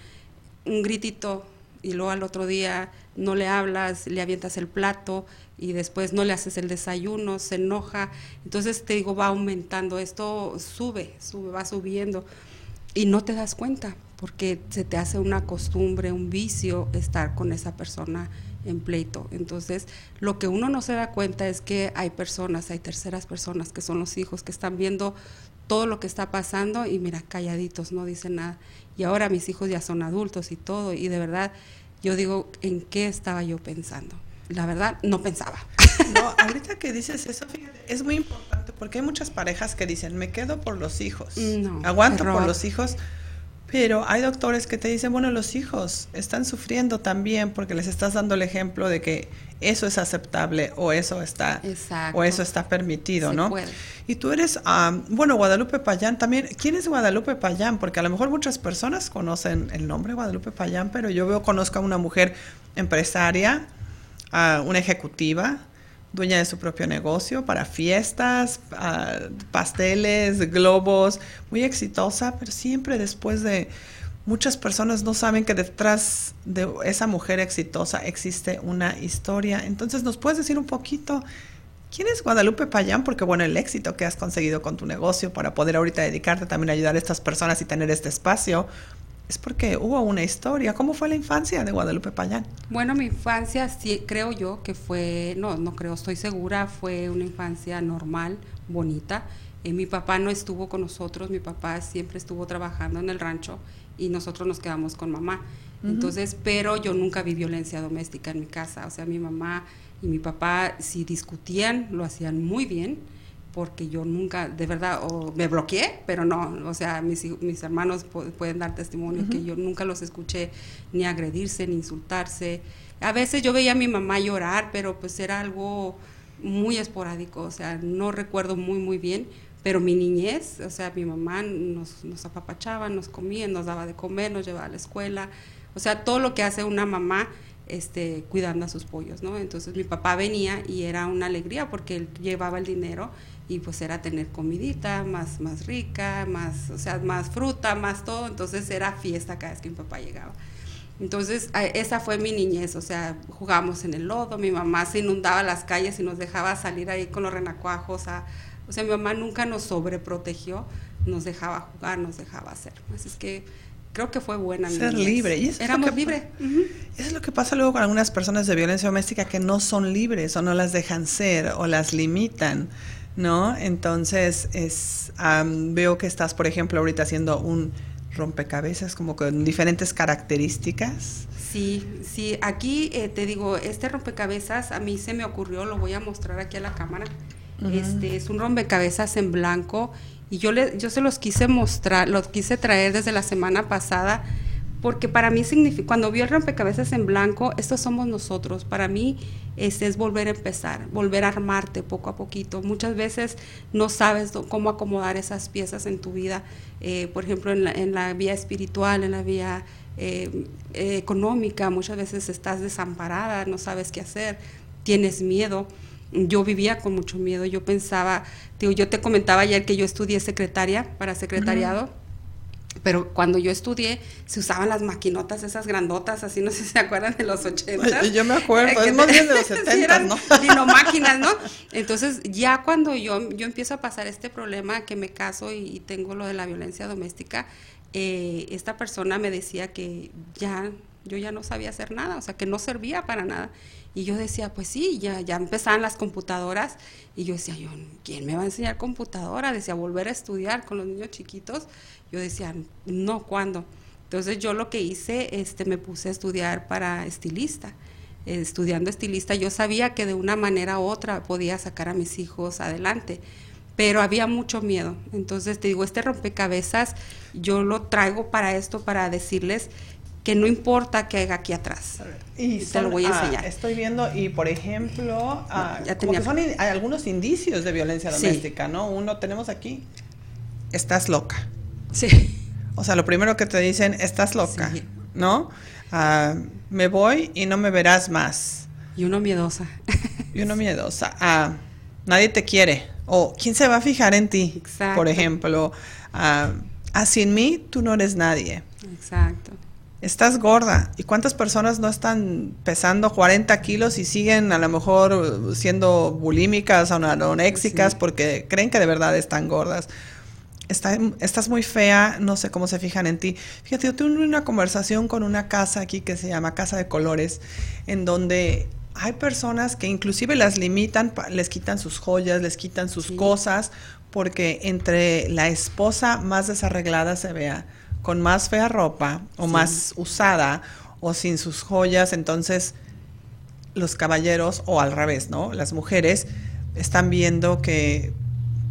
un gritito y luego al otro día no le hablas, le avientas el plato, y después no le haces el desayuno, se enoja. Entonces te digo, va aumentando, esto sube, sube, va subiendo y no te das cuenta porque se te hace una costumbre, un vicio estar con esa persona en pleito. Entonces, lo que uno no se da cuenta es que hay personas, hay terceras personas que son los hijos que están viendo todo lo que está pasando y mira, calladitos, no dicen nada. Y ahora mis hijos ya son adultos y todo, y de verdad yo digo, ¿en qué estaba yo pensando? la verdad, no pensaba. <laughs> No, ahorita que dices eso, fíjate, es muy importante porque hay muchas parejas que dicen, me quedo por los hijos, no, aguanto por los hijos, pero hay doctores que te dicen, bueno, los hijos están sufriendo también porque les estás dando el ejemplo de que eso es aceptable o eso está o eso está permitido, ¿no? Y tú eres, bueno, Guadalupe Payán también. ¿Quién es Guadalupe Payán? Porque a lo mejor muchas personas conocen el nombre Guadalupe Payán, pero yo veo conozco a una mujer empresaria una ejecutiva, dueña de su propio negocio para fiestas, pasteles, globos, muy exitosa, pero siempre después de muchas personas no saben que detrás de esa mujer exitosa existe una historia. Entonces, ¿nos puedes decir un poquito quién es Guadalupe Payán? Porque bueno, el éxito que has conseguido con tu negocio para poder ahorita dedicarte también a ayudar a estas personas y tener este espacio, es porque hubo una historia. ¿Cómo fue la infancia de Guadalupe Payán? Bueno, mi infancia sí creo yo que fue, no, no creo, estoy segura, fue una infancia normal, bonita. Eh, mi papá no estuvo con nosotros, mi papá siempre estuvo trabajando en el rancho y nosotros nos quedamos con mamá. Entonces, pero yo nunca vi violencia doméstica en mi casa. O sea, mi mamá y mi papá, si discutían, lo hacían muy bien porque yo nunca, de verdad, o me bloqueé, pero no, o sea, mis, mis hermanos pueden dar testimonio que yo nunca los escuché ni agredirse, ni insultarse. A veces yo veía a mi mamá llorar, pero pues era algo muy esporádico, o sea, no recuerdo muy, muy bien, pero mi niñez, o sea, mi mamá nos, nos apapachaba, nos comía, nos daba de comer, nos llevaba a la escuela, o sea, todo lo que hace una mamá este, cuidando a sus pollos, ¿no? Entonces mi papá venía y era una alegría porque él llevaba el dinero y pues era tener comidita más, más rica, más, o sea, más fruta, más todo, entonces era fiesta cada vez que mi papá llegaba. Entonces, esa fue mi niñez, o sea, jugábamos en el lodo, mi mamá se inundaba las calles y nos dejaba salir ahí con los renacuajos, o sea, mi mamá nunca nos sobreprotegió, nos dejaba jugar, nos dejaba hacer. Así es que creo que fue buena. Ser libre. Y Éramos libres. Eso es lo que pasa luego con algunas personas de violencia doméstica que no son libres o no las dejan ser o las limitan, ¿no? Entonces, es, veo que estás, por ejemplo, ahorita haciendo un rompecabezas como con diferentes características. Sí, sí, aquí eh, te digo, este rompecabezas a mí se me ocurrió, lo voy a mostrar aquí a la cámara. Este es un rompecabezas en blanco y yo, le, yo se los quise mostrar, los quise traer desde la semana pasada, porque para mí significa, cuando vi el rompecabezas en blanco, estos somos nosotros. Para mí este es volver a empezar, volver a armarte poco a poquito. Muchas veces no sabes cómo acomodar esas piezas en tu vida, eh, por ejemplo, en la, en la, vía espiritual, en la vía eh, económica, muchas veces estás desamparada, no sabes qué hacer, tienes miedo yo vivía con mucho miedo. Yo pensaba, digo, yo te comentaba ayer que yo estudié secretaria para secretariado. Pero cuando yo estudié, se usaban las maquinotas esas grandotas, así no sé si se acuerdan de los 80. Yo me acuerdo, es más bien de los <laughs> 70, ¿no? Dino máquinas, ¿no? Entonces, ya cuando yo, yo empiezo a pasar este problema, que me caso y, tengo lo de la violencia doméstica, eh, esta persona me decía que ya, yo ya no sabía hacer nada, o sea, que no servía para nada. Y yo decía, pues sí, ya, ya empezaban las computadoras. Y yo decía, yo, ¿quién me va a enseñar computadora? Decía, volver a estudiar con los niños chiquitos. Yo decía, no, ¿cuándo? Entonces yo lo que hice, este, me puse a estudiar para estilista. estudiando estilista, yo sabía que de una manera u otra podía sacar a mis hijos adelante pero había mucho miedo. Entonces te digo, este rompecabezas yo lo traigo para esto, para decirles que no importa que haga aquí atrás. Y te lo voy a enseñar. estoy viendo, y por ejemplo, ah, son hay algunos indicios de violencia doméstica, ¿no? Uno tenemos aquí, estás loca. Sí. O sea, lo primero que te dicen, estás loca, ¿no? Ah, me voy y no me verás más. Y uno miedosa. y uno miedosa. Ah, nadie te quiere. O, ¿quién se va a fijar en ti? Exacto. Por ejemplo, ah, sin mí, tú no eres nadie. Exacto estás gorda. ¿Y cuántas personas no están pesando 40 kilos y siguen a lo mejor siendo bulímicas o anoréxicas porque creen que de verdad están gordas? estás muy fea, no sé cómo se fijan en ti. Fíjate, yo tuve una conversación con una casa aquí que se llama Casa de Colores, en donde hay personas que inclusive las limitan, les quitan sus joyas, les quitan sus cosas, porque entre la esposa más desarreglada se vea con más fea ropa o más usada o sin sus joyas, entonces los caballeros o al revés, ¿no? Las mujeres están viendo que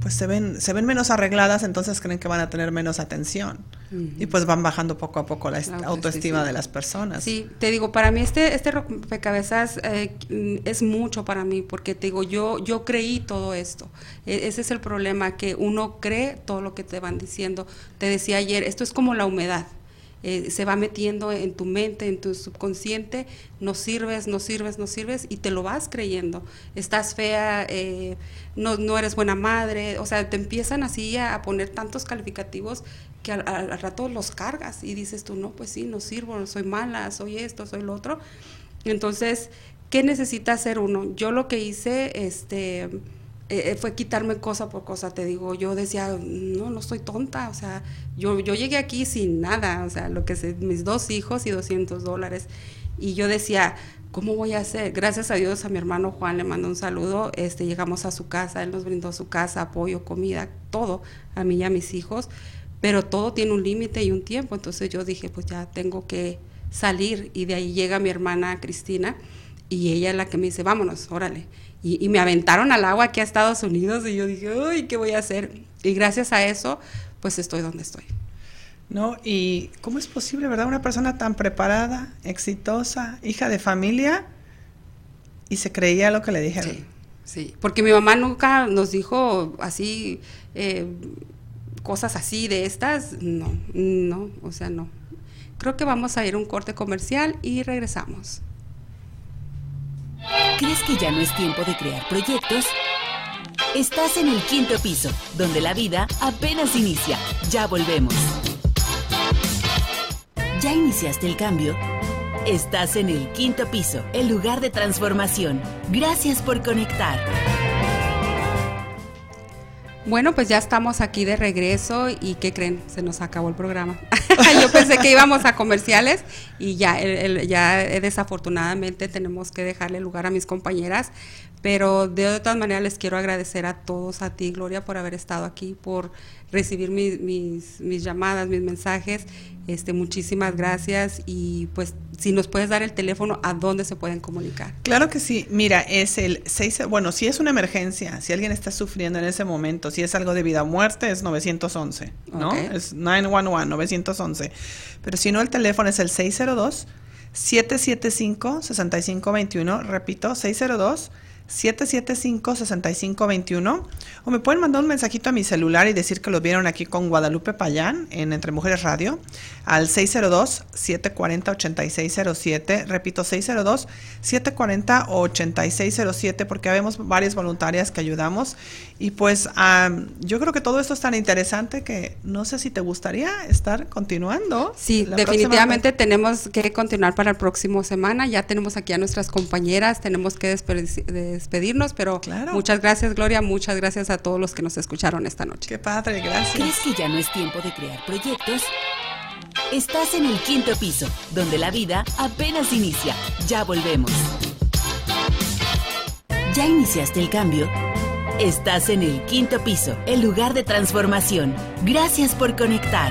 pues se ven, se ven menos arregladas, entonces creen que van a tener menos atención. Y pues van bajando poco a poco la, autoestima de las personas. Sí, te digo, para mí este, este rompecabezas eh, es mucho para mí, porque te digo, yo, yo creí todo esto. E, ese es el problema, que uno cree todo lo que te van diciendo. Te decía ayer, esto es como la humedad. Eh, se va metiendo en tu mente, en tu subconsciente, no sirves, no sirves, no sirves y te lo vas creyendo. Estás fea, eh, no, no, eres buena madre, o sea, te empiezan así a, poner tantos calificativos que al, rato los cargas y dices tú, no, pues sí, no sirvo, soy mala, soy esto, soy lo otro. Entonces, ¿qué necesita hacer uno? Yo lo que hice, este eh, eh, fue quitarme cosa por cosa, te digo, yo decía, no, no soy tonta, o sea, yo, yo llegué aquí sin nada, o sea, lo que sé, mis dos hijos y 200 dólares, y yo decía, ¿cómo voy a hacer? Gracias a Dios a mi hermano Juan le mando un saludo, este, llegamos a su casa, él nos brindó su casa, apoyo, comida, todo, a mí y a mis hijos, pero todo tiene un límite y un tiempo, entonces yo dije, pues ya tengo que salir, y de ahí llega mi hermana Cristina, y ella es la que me dice, vámonos, órale, y, me aventaron al agua aquí a Estados Unidos y yo dije, uy, ¿qué voy a hacer? Y gracias a eso, pues estoy donde estoy. ¿No? ¿Y cómo es posible, verdad? Una persona tan preparada, exitosa, hija de familia, y se creía lo que le dijeron. Sí, sí. porque mi mamá nunca nos dijo así, eh, cosas así de estas, no, no, o sea, no. Creo que vamos a ir a un corte comercial y regresamos. ¿Crees que ya no es tiempo de crear proyectos? Estás en el quinto piso, donde la vida apenas inicia. Ya volvemos. ¿Ya iniciaste el cambio? Estás en el quinto piso, el lugar de transformación. Gracias por conectar. Bueno, pues ya estamos aquí de regreso y ¿qué creen? Se nos acabó el programa. <laughs> Yo pensé que íbamos a comerciales y ya, ya desafortunadamente tenemos que dejarle lugar a mis compañeras, pero de todas maneras les quiero agradecer a todos, a ti Gloria, por haber estado aquí, por recibir mis, mis, mis llamadas, mis mensajes. Este, muchísimas gracias y pues si nos puedes dar el teléfono a dónde se pueden comunicar. Claro que sí. Mira, es el 6, bueno, si es una emergencia, si alguien está sufriendo en ese momento, si es algo de vida o muerte, es 911, ¿no? Es 911, 911. Pero si no, el teléfono es el 602 775 6521, repito, 602 775-6521 o me pueden mandar un mensajito a mi celular y decir que lo vieron aquí con Guadalupe Payán en Entre Mujeres Radio al 602-740-8607. Repito, 602-740-8607 porque habemos varias voluntarias que ayudamos y pues yo creo que todo esto es tan interesante que no sé si te gustaría estar continuando. Sí, definitivamente tenemos que continuar para el próximo semana. Ya tenemos aquí a nuestras compañeras, tenemos que despedirnos, pero muchas gracias Gloria, muchas gracias a todos los que nos escucharon esta noche. Qué padre, gracias. ¿Crees que ya no es tiempo de crear proyectos? Estás en el quinto piso, donde la vida apenas inicia. Ya volvemos. ¿Ya iniciaste el cambio? Estás en el quinto piso, el lugar de transformación. Gracias por conectar.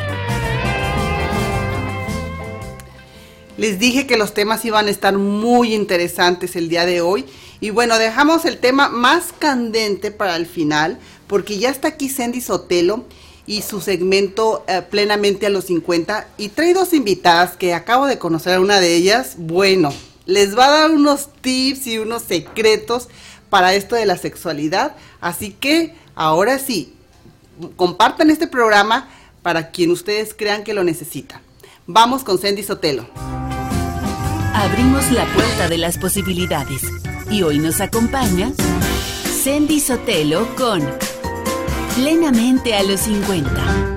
Les dije que los temas iban a estar muy interesantes el día de hoy. Y bueno, dejamos el tema más candente para el final, porque ya está aquí Sandy Sotelo y su segmento eh, Plenamente a los 50. Y trae dos invitadas que acabo de conocer a una de ellas. Bueno, les va a dar unos tips y unos secretos para esto de la sexualidad. Así que ahora sí, compartan este programa para quien ustedes crean que lo necesita. Vamos con Sandy Sotelo. Abrimos la puerta de las posibilidades y hoy nos acompaña Sandy Sotelo con Plenamente a los 50.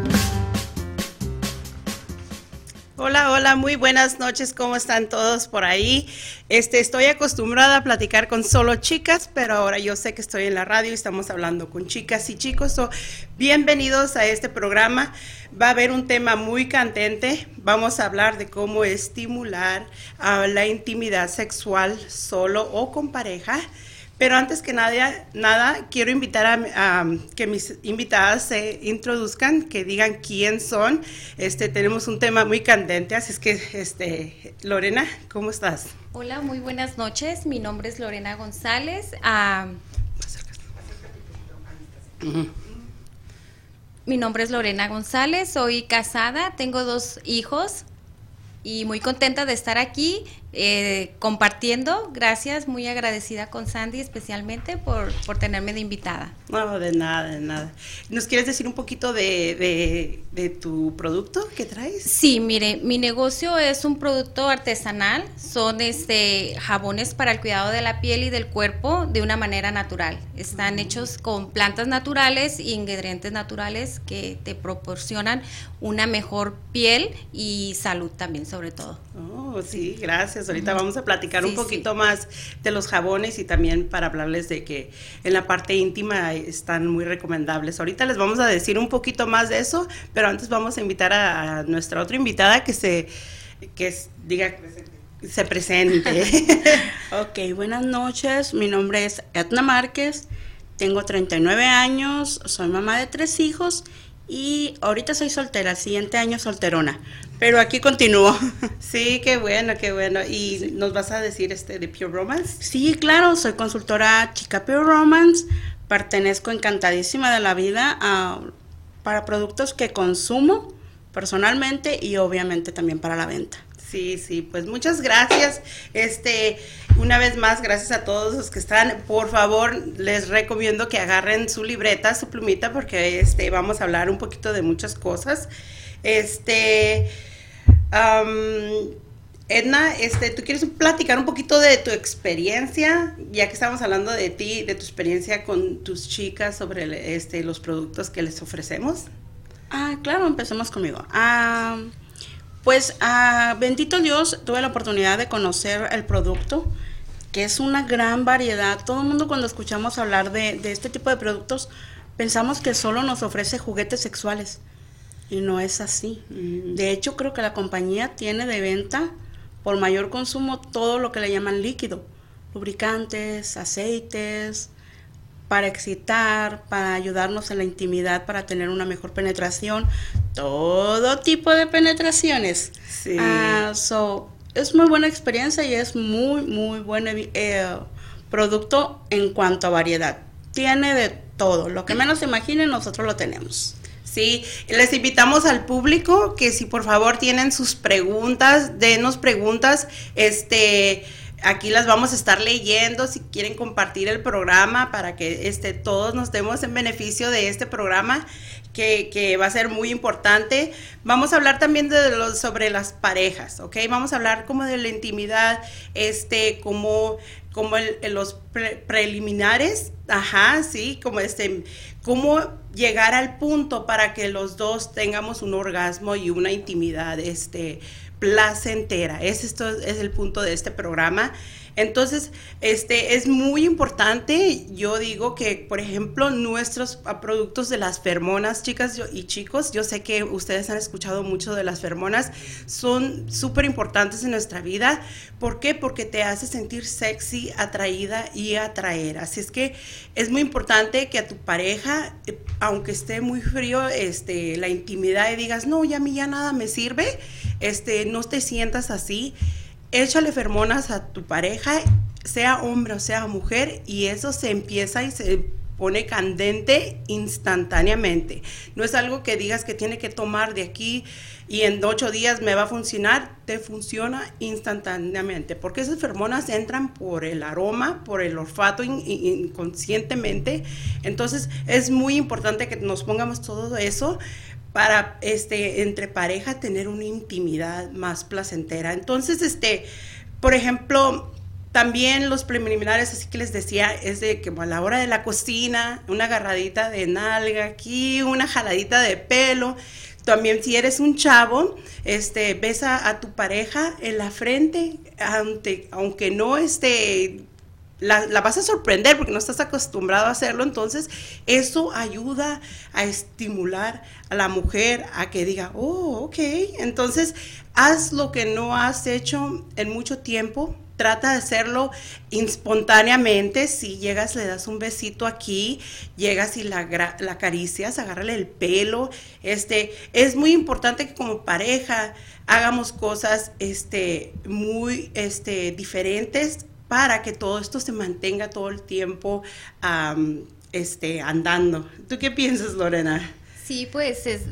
Hola, hola, muy buenas noches, ¿cómo están todos por ahí? Este, estoy acostumbrada a platicar con solo chicas, pero ahora yo sé que estoy en la radio y estamos hablando con chicas y chicos. bienvenidos a este programa. Va a haber un tema muy candente. Vamos a hablar de cómo estimular a la intimidad sexual solo o con pareja. Pero antes que nada, nada quiero invitar a, que mis invitadas se introduzcan, que digan quién son. Este, tenemos un tema muy candente, así es que, este, Lorena, ¿cómo estás? Hola, muy buenas noches. Mi nombre es Lorena González. Mi nombre es Lorena González, soy casada, tengo dos hijos y muy contenta de estar aquí eh, compartiendo. Gracias, muy agradecida con Sandy especialmente por, por, tenerme de invitada. No, de nada, de nada. ¿Nos quieres decir un poquito de, de, tu producto que traes? Sí, mire, mi negocio es un producto artesanal, son este jabones para el cuidado de la piel y del cuerpo de una manera natural. Están mm. hechos con plantas naturales e ingredientes naturales que te proporcionan una mejor piel y salud también sobre todo. Oh, sí, gracias. Ahorita vamos a platicar un poquito más de los jabones y también para hablarles de que en la parte íntima están muy recomendables. Ahorita les vamos a decir un poquito más de eso, pero antes vamos a invitar a, nuestra otra invitada que se que diga se presente. <laughs> <laughs> ok, buenas noches. Mi nombre es Edna Márquez. Tengo 39 años, soy mamá de tres hijos y ahorita soy soltera, siguiente año solterona. Pero aquí continúo. <laughs> Sí, qué bueno, qué bueno. ¿Y nos vas a decir este de Pure Romance? Sí, claro, soy consultora chica Pure Romance. Pertenezco encantadísima de la vida a, para productos que consumo personalmente y obviamente también para la venta. Sí, sí, pues muchas gracias. Este, una vez más, gracias a todos los que están. Por favor, les recomiendo que agarren su libreta, su plumita, porque este, vamos a hablar un poquito de muchas cosas. Este, Edna, este, ¿tú quieres platicar un poquito de tu experiencia, ya que estamos hablando de ti, de tu experiencia con tus chicas sobre este, los productos que les ofrecemos? Ah, claro, empecemos conmigo. Ah, pues, ah, bendito Dios, tuve la oportunidad de conocer el producto, que es una gran variedad. Todo el mundo cuando escuchamos hablar de, de este tipo de productos, pensamos que solo nos ofrece juguetes sexuales. Y no es así. Mm. De hecho, creo que la compañía tiene de venta por mayor consumo todo lo que le llaman líquido, lubricantes, aceites, para excitar, para ayudarnos en la intimidad, para tener una mejor penetración, todo tipo de penetraciones. Sí. Ah, so, es muy buena experiencia y es muy, muy buen eh, producto en cuanto a variedad. Tiene de todo, lo que menos se imaginen, nosotros lo tenemos. Sí, les invitamos al público que si por favor tienen sus preguntas, denos preguntas, este, aquí las vamos a estar leyendo si quieren compartir el programa para que este, todos nos demos en beneficio de este programa que, que va a ser muy importante. Vamos a hablar también de los, sobre las parejas, ¿ok? Vamos a hablar como de la intimidad, este, como como los pre preliminares, ajá, sí, como este, cómo llegar al punto para que los dos tengamos un orgasmo y una intimidad, este, placentera. Es esto es el punto de este programa. Entonces, este es muy importante. Yo digo que, por ejemplo, nuestros productos de las fermonas, chicas y chicos, yo sé que ustedes han escuchado mucho de las fermonas, son súper importantes en nuestra vida. ¿Por qué? Porque te hace sentir sexy, atraída y atraer. Así es que es muy importante que a tu pareja, eh, aunque esté muy frío, este, la intimidad y digas, no, ya a mí ya nada me sirve, este, no te sientas así échale fermonas a tu pareja, sea hombre o sea mujer, y eso se empieza y se pone candente instantáneamente. No es algo que digas que tiene que tomar de aquí y en ocho días me va a funcionar, te funciona instantáneamente, porque esas fermonas entran por el aroma, por el olfato in, in, inconscientemente. Entonces es muy importante que nos pongamos todo eso para este entre pareja tener una intimidad más placentera. Entonces, este, por ejemplo, también los preliminares, así que les decía, es de que a la hora de la cocina, una agarradita de nalga aquí, una jaladita de pelo. También si eres un chavo, este, besa a tu pareja en la frente, aunque, aunque no esté la, vas a sorprender porque no estás acostumbrado a hacerlo, entonces eso ayuda a estimular a la mujer a que diga, oh, ok, entonces haz lo que no has hecho en mucho tiempo, trata de hacerlo espontáneamente, si llegas le das un besito aquí, llegas y la, la acaricias, agárrale el pelo, este, es muy importante que como pareja hagamos cosas este, muy este, diferentes para que todo esto se mantenga todo el tiempo um, este, andando. ¿Tú qué piensas, Lorena? Sí, pues es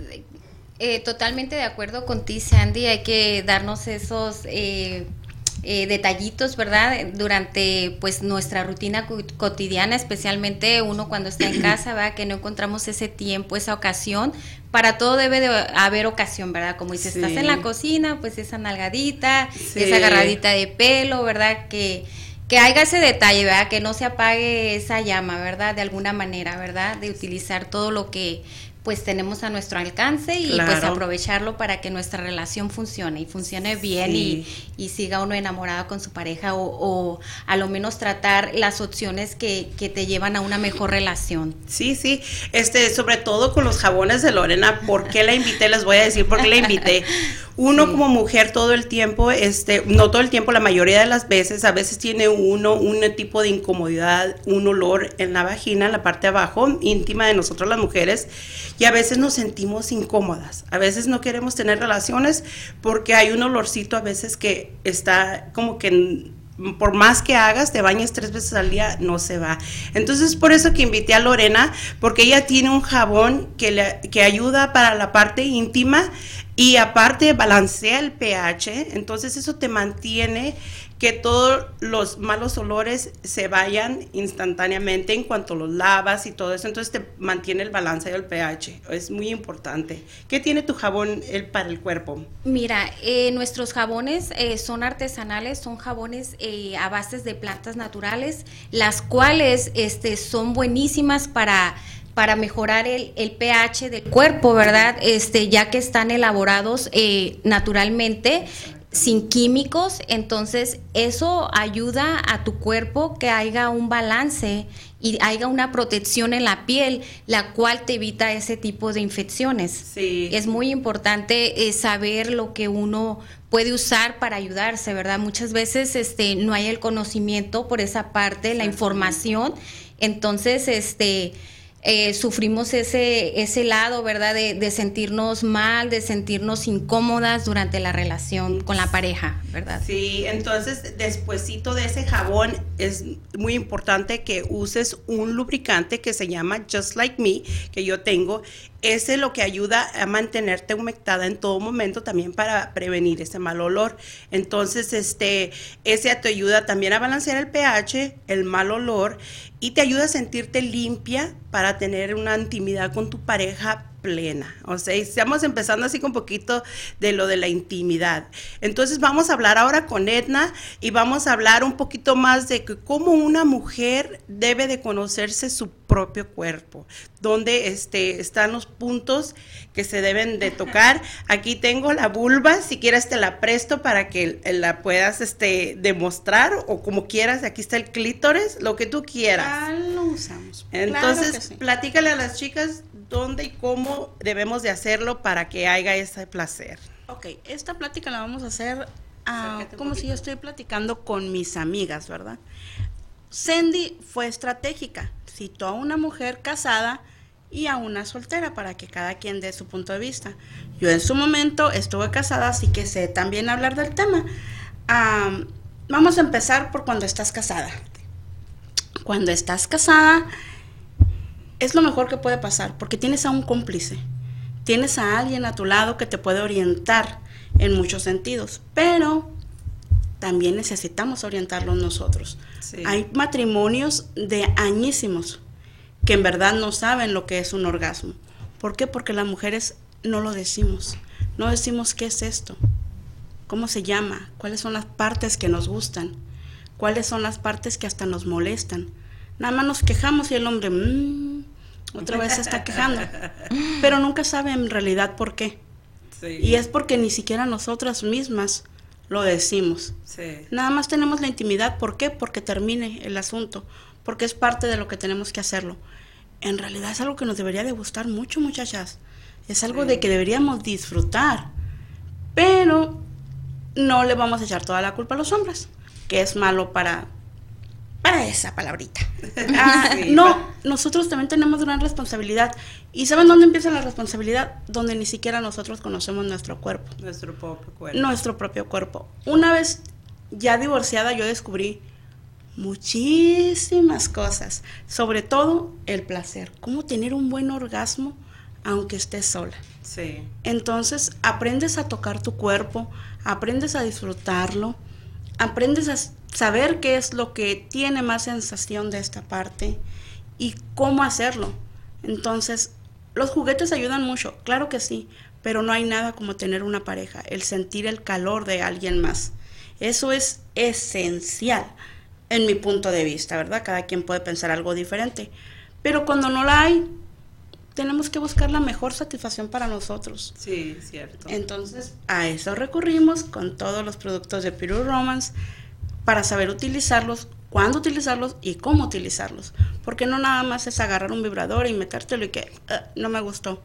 eh, totalmente de acuerdo con ti, Sandy. Hay que darnos esos eh, eh, detallitos, ¿verdad? Durante pues nuestra rutina cotidiana, especialmente uno cuando está en <clears throat> casa, ¿verdad? Que no encontramos ese tiempo, esa ocasión. Para todo debe de haber ocasión, ¿verdad? Como dices, sí. estás en la cocina, pues esa nalgadita, sí. esa agarradita de pelo, ¿verdad? Que que haya ese detalle, ¿verdad? Que no se apague esa llama, ¿verdad? De alguna manera, ¿verdad? De utilizar todo lo que pues tenemos a nuestro alcance y claro. pues aprovecharlo para que nuestra relación funcione y funcione bien sí. y, y, siga uno enamorado con su pareja o, o, a lo menos tratar las opciones que, que, te llevan a una mejor relación. Sí, sí, este, sobre todo con los jabones de Lorena, ¿por qué la invité? Les voy a decir por qué la invité. <laughs> Uno sí. como mujer todo el tiempo, este, no todo el tiempo, la mayoría de las veces, a veces tiene uno un tipo de incomodidad, un olor en la vagina, en la parte de abajo, íntima de nosotros las mujeres, y a veces nos sentimos incómodas, a veces no queremos tener relaciones porque hay un olorcito a veces que está como que por más que hagas, te bañes tres veces al día, no se va. Entonces, por eso que invité a Lorena, porque ella tiene un jabón que, le, que ayuda para la parte íntima y aparte balancea el pH, entonces eso te mantiene que todos los malos olores se vayan instantáneamente en cuanto los lavas y todo eso. Entonces te mantiene el balance del pH. Es muy importante. ¿Qué tiene tu jabón el, para el cuerpo? Mira, eh, nuestros jabones eh, son artesanales, son jabones eh, a bases de plantas naturales, las cuales este, son buenísimas para para mejorar el, el, pH del cuerpo, ¿verdad? Este, ya que están elaborados eh, naturalmente, sin químicos, entonces eso ayuda a tu cuerpo que haya un balance y haya una protección en la piel, la cual te evita ese tipo de infecciones. Sí. Es muy importante eh, saber lo que uno puede usar para ayudarse, ¿verdad? Muchas veces este, no hay el conocimiento por esa parte, la información, entonces, este eh, sufrimos ese, ese lado, ¿verdad? De, de, sentirnos mal, de sentirnos incómodas durante la relación con la pareja, ¿verdad? Sí, entonces despuesito de ese jabón es muy importante que uses un lubricante que se llama Just Like Me, que yo tengo. Ese es lo que ayuda a mantenerte humectada en todo momento también para prevenir ese mal olor. Entonces, este, ese te ayuda también a balancear el pH, el mal olor y te ayuda a sentirte limpia para tener una intimidad con tu pareja plena. O sea, estamos empezando así con un poquito de lo de la intimidad. Entonces vamos a hablar ahora con Edna y vamos a hablar un poquito más de que cómo una mujer debe de conocerse su propio cuerpo, donde este, están los puntos que se deben de tocar. Aquí tengo la vulva, si quieres te la presto para que la puedas este, demostrar o como quieras. Aquí está el clítoris, lo que tú quieras. Ah, lo usamos. Entonces, Claro sí. platícale a las chicas dónde y cómo debemos de hacerlo para que haya ese placer. Ok, esta plática la vamos a hacer ah, como si yo estoy platicando con mis amigas, ¿verdad? Sandy fue estratégica, citó a una mujer casada y a una soltera para que cada quien dé su punto de vista. Yo en su momento estuve casada, así que sé también hablar del tema. Ah, vamos a empezar por cuando estás casada. Cuando estás casada es lo mejor que puede pasar porque tienes a un cómplice tienes a alguien a tu lado que te puede orientar en muchos sentidos, pero también necesitamos orientarlos nosotros. Sí. Hay matrimonios de añísimos que en verdad no saben lo que es un orgasmo. ¿Por qué? Porque las mujeres no lo decimos. No decimos qué es esto, cómo se llama, cuáles son las partes que nos gustan, cuáles son las partes que hasta nos molestan. Nada más nos quejamos y el hombre, "Mm", otra vez se está quejando, <laughs> pero nunca sabe en realidad por qué. Y es porque ni siquiera nosotras mismas lo decimos. Sí. Nada más tenemos la intimidad. ¿Por qué? Porque termine el asunto. Porque es parte de lo que tenemos que hacerlo. En realidad es algo que nos debería de gustar mucho, muchachas. Es algo Sí. de que deberíamos disfrutar. Pero no le vamos a echar toda la culpa a los hombres, que es malo para, para esa palabrita. <laughs> Ah, Sí. no, nosotros también tenemos gran responsabilidad. ¿Y saben dónde empieza la responsabilidad? Donde ni siquiera nosotros conocemos nuestro cuerpo Nuestro propio cuerpo. nuestro propio cuerpo. Una vez ya divorciada yo descubrí muchísimas cosas, sobre todo el placer, cómo tener un buen orgasmo aunque estés sola. Sí. Entonces aprendes a tocar tu cuerpo, aprendes a disfrutarlo, aprendes a saber qué es lo que tiene más sensación de esta parte y cómo hacerlo. Entonces, los juguetes ayudan mucho, claro que sí, pero no hay nada como tener una pareja, el sentir el calor de alguien más. Eso es esencial en mi punto de vista, ¿verdad? Cada quien puede pensar algo diferente. Pero cuando no la hay, tenemos que buscar la mejor satisfacción para nosotros. Sí, cierto. Entonces, a eso recurrimos con todos los productos de Piru Romance para saber utilizarlos, cuándo utilizarlos y cómo utilizarlos. Porque no nada más es agarrar un vibrador y metértelo y que "Ah, no me gustó.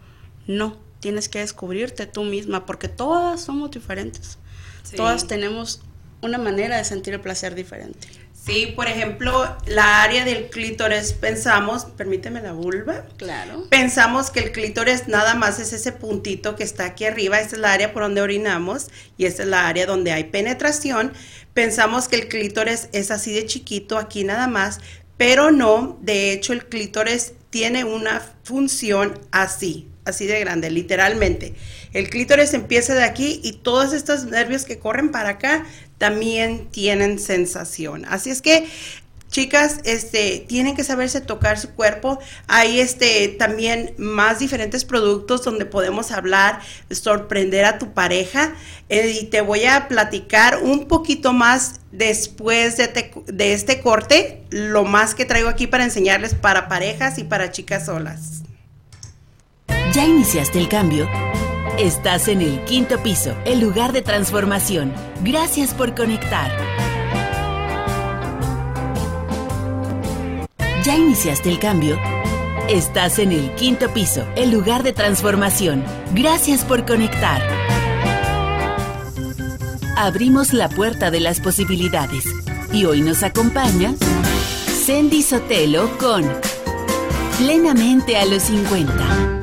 No, tienes que descubrirte tú misma porque todas somos diferentes. Sí. Todas tenemos una manera de sentir el placer diferente. Sí, por ejemplo, la área del clítoris, pensamos, permíteme la vulva. Claro. Pensamos que el clítoris nada más es ese puntito que está aquí arriba, esa es la área por donde orinamos y esa es la área donde hay penetración. Pensamos que el clítoris es así de chiquito aquí nada más, pero no, de hecho el clítoris tiene una función así, así de grande, literalmente. El clítoris empieza de aquí y todos estos nervios que corren para acá también tienen sensación. Así es que chicas, este, tienen que saberse tocar su cuerpo. Hay este también más diferentes productos donde podemos hablar, sorprender a tu pareja. Eh, y te voy a platicar un poquito más después de, de este corte, lo más que traigo aquí para enseñarles para parejas y para chicas solas. ¿Ya iniciaste el cambio? Estás en el quinto piso, el lugar de transformación. Gracias por conectar. ¿Ya iniciaste el cambio? Estás en el quinto piso, el lugar de transformación. Gracias por conectar. Abrimos la puerta de las posibilidades y hoy nos acompaña Sandy Sotelo con Plenamente a los 50.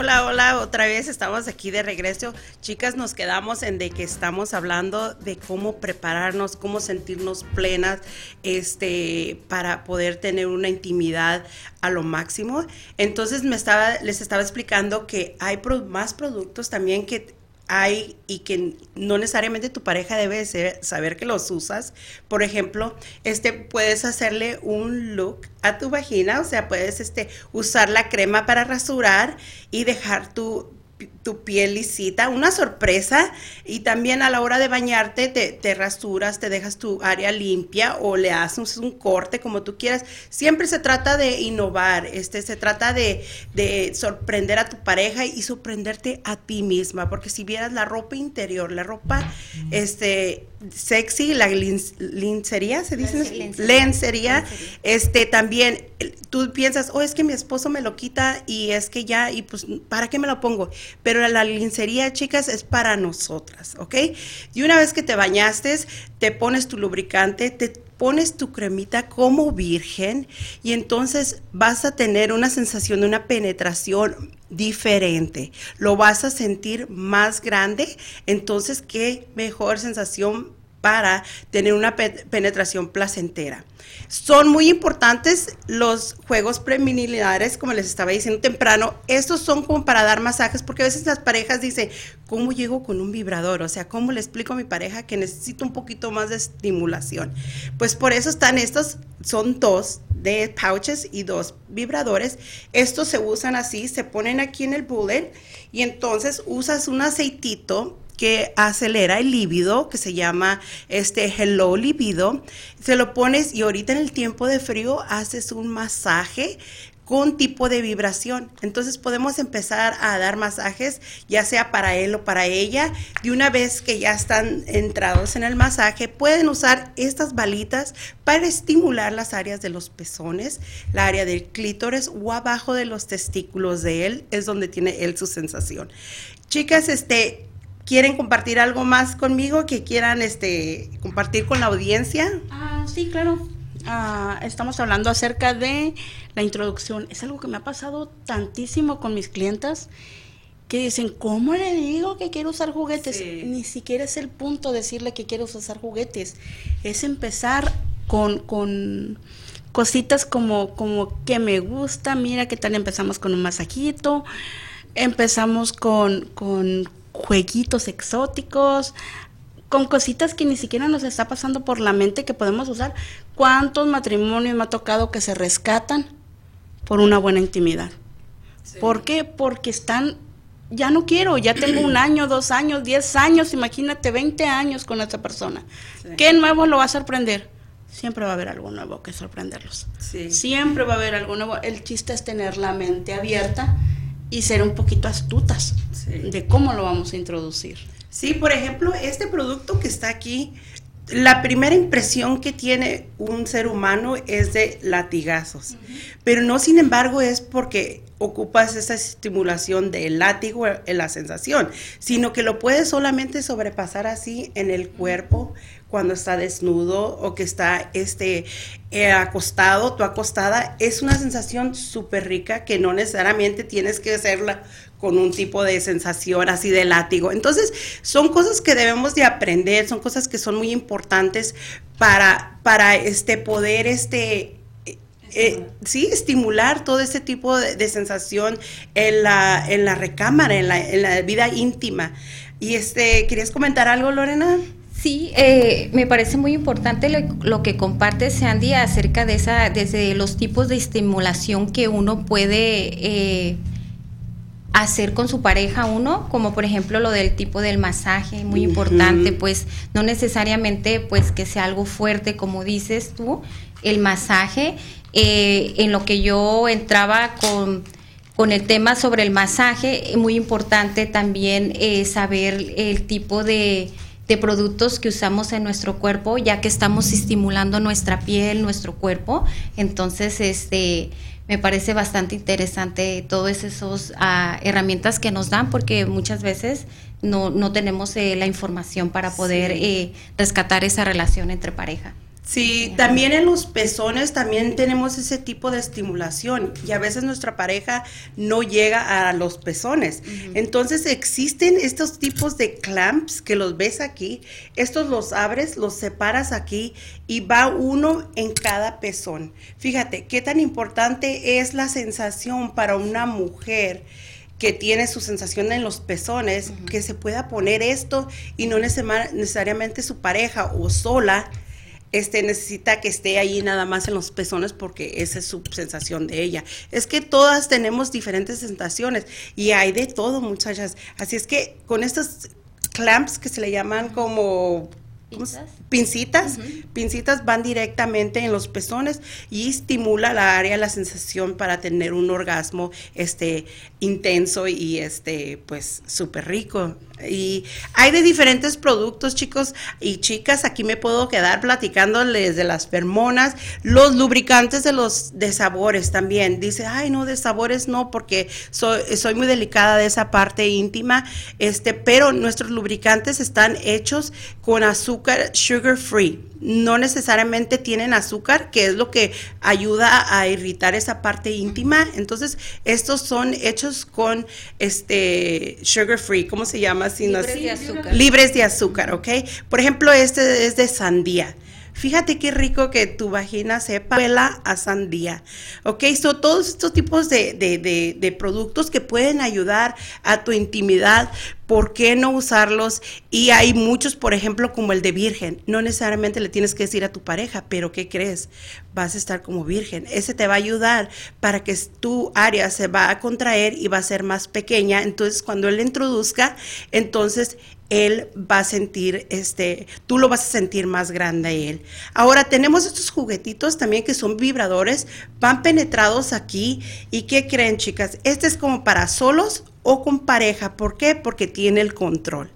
Hola, hola, otra vez estamos aquí de regreso. Chicas, nos quedamos en de que estamos hablando de cómo prepararnos, cómo sentirnos plenas, este, para poder tener una intimidad a lo máximo. Entonces me estaba, les estaba explicando que hay más productos también que hay y que no necesariamente tu pareja debe saber que los usas. Por ejemplo, este puedes hacerle un look a tu vagina, o sea, puedes este usar la crema para rasurar y dejar tu tu piel lisita, una sorpresa y también a la hora de bañarte te, te, rasuras, te dejas tu área limpia o le haces un corte como tú quieras. Siempre se trata de innovar, este, se trata de, de sorprender a tu pareja y sorprenderte a ti misma, porque si vieras la ropa interior, la ropa este, sexy, la lincería, se dice, lencería, este, también tú piensas, oh, es que mi esposo me lo quita y es que ya, y pues, ¿para qué me lo pongo? Pero la lincería, chicas, es para nosotras, ¿ok? Y una vez que te bañaste, te pones tu lubricante, te pones tu cremita como virgen y entonces vas a tener una sensación de una penetración diferente. Lo vas a sentir más grande, entonces qué mejor sensación para tener una penetración placentera. Son muy importantes los juegos preliminares, como les estaba diciendo temprano. Estos son como para dar masajes, porque a veces las parejas dicen, ¿cómo llego con un vibrador? O sea, ¿cómo le explico a mi pareja que necesito un poquito más de estimulación? Pues por eso están estos, son dos de pouches y dos vibradores. Estos se usan así, se ponen aquí en el bullet y entonces usas un aceitito que acelera el líbido, que se llama este Hello Libido. Se lo pones y ahorita en el tiempo de frío haces un masaje con tipo de vibración. Entonces podemos empezar a dar masajes, ya sea para él o para ella. Y una vez que ya están entrados en el masaje, pueden usar estas balitas para estimular las áreas de los pezones, la área del clítoris o abajo de los testículos de él, es donde tiene él su sensación. Chicas, este, ¿Quieren compartir algo más conmigo que quieran este, compartir con la audiencia? Ah, sí, claro. Ah, estamos hablando acerca de la introducción. Es algo que me ha pasado tantísimo con mis clientas que dicen, ¿cómo le digo que quiero usar juguetes? Ni siquiera es el punto decirle que quiero usar juguetes. Es empezar con, con cositas como, como que me gusta, mira qué tal empezamos con un masajito, empezamos con, con jueguitos exóticos, con cositas que ni siquiera nos está pasando por la mente que podemos usar. ¿Cuántos matrimonios me ha tocado que se rescatan por una buena intimidad? ¿Por qué? Porque están, ya no quiero, ya tengo un año, dos años, diez años, imagínate, 20 años con esta persona. ¿Qué nuevo lo va a sorprender? Siempre va a haber algo nuevo que sorprenderlos. Siempre va a haber algo nuevo. El chiste es tener la mente abierta y ser un poquito astutas de cómo lo vamos a introducir. Sí, por ejemplo, este producto que está aquí, la primera impresión que tiene un ser humano es de latigazos, pero no sin embargo es porque ocupas esa estimulación del látigo en la sensación, sino que lo puedes solamente sobrepasar así en el cuerpo cuando está desnudo o que está este, eh, acostado, tu acostada, es una sensación súper rica que no necesariamente tienes que hacerla con un tipo de sensación así de látigo. Entonces, son cosas que debemos de aprender, son cosas que son muy importantes para, para este, poder este, eh, sí, estimular todo ese tipo de, sensación en la, en la recámara, en la, en la vida íntima. Y este, ¿querías comentar algo, Lorena? Sí, eh, me parece muy importante lo, que comparte Sandy acerca de esa, desde los tipos de estimulación que uno puede eh, hacer con su pareja uno, como por ejemplo lo del tipo del masaje, muy importante, pues no necesariamente pues que sea algo fuerte como dices tú, el masaje, eh, en lo que yo entraba con con el tema sobre el masaje, muy importante también saber el tipo de, de productos que usamos en nuestro cuerpo, ya que estamos estimulando nuestra piel, nuestro cuerpo. Entonces, este, me parece bastante interesante todas esas ah, herramientas que nos dan, porque muchas veces no, no tenemos eh, la información para poder eh, rescatar esa relación entre pareja. Sí, también en los pezones también tenemos ese tipo de estimulación y a veces nuestra pareja no llega a los pezones. Entonces existen estos tipos de clamps que los ves aquí, estos los abres, los separas aquí y va uno en cada pezón. Fíjate, qué tan importante es la sensación para una mujer que tiene su sensación en los pezones, que se pueda poner esto y no necesariamente su pareja o sola este, necesita que esté ahí nada más en los pezones porque esa es su sensación de ella. Es que todas tenemos diferentes sensaciones y hay de todo, muchachas. Así es que con estos clamps que se le llaman como pincitas, pincitas van directamente en los pezones y estimula la área, la sensación para tener un orgasmo este intenso y este pues súper rico. Y hay de diferentes productos, chicos y chicas. Aquí me puedo quedar platicándoles de las fermonas, los lubricantes de los de sabores también. Dice, ay, no, de sabores no, porque soy, soy muy delicada de esa parte íntima. Este, pero nuestros lubricantes están hechos con azúcar sugar free no necesariamente tienen azúcar, que es lo que ayuda a irritar esa parte íntima. Entonces, estos son hechos con este sugar free, ¿cómo se llama? Libres de azúcar. Libres de azúcar, ¿ok? Por ejemplo, este es de sandía. Fíjate qué rico que tu vagina sepa huela a sandía. Ok, son todos estos tipos de, de, productos que pueden ayudar a tu intimidad. ¿Por qué no usarlos? Y hay muchos, por ejemplo, como el de virgen. No necesariamente le tienes que decir a tu pareja, pero ¿qué crees? Vas a estar como virgen. Ese te va a ayudar para que tu área se va a contraer y va a ser más pequeña. Entonces, cuando él le introduzca, entonces él va a sentir, este, tú lo vas a sentir más grande él. Ahora tenemos estos juguetitos también que son vibradores, van penetrados aquí. ¿Y qué creen, chicas? Este es como para solos o con pareja. ¿Por qué? Porque tiene el control.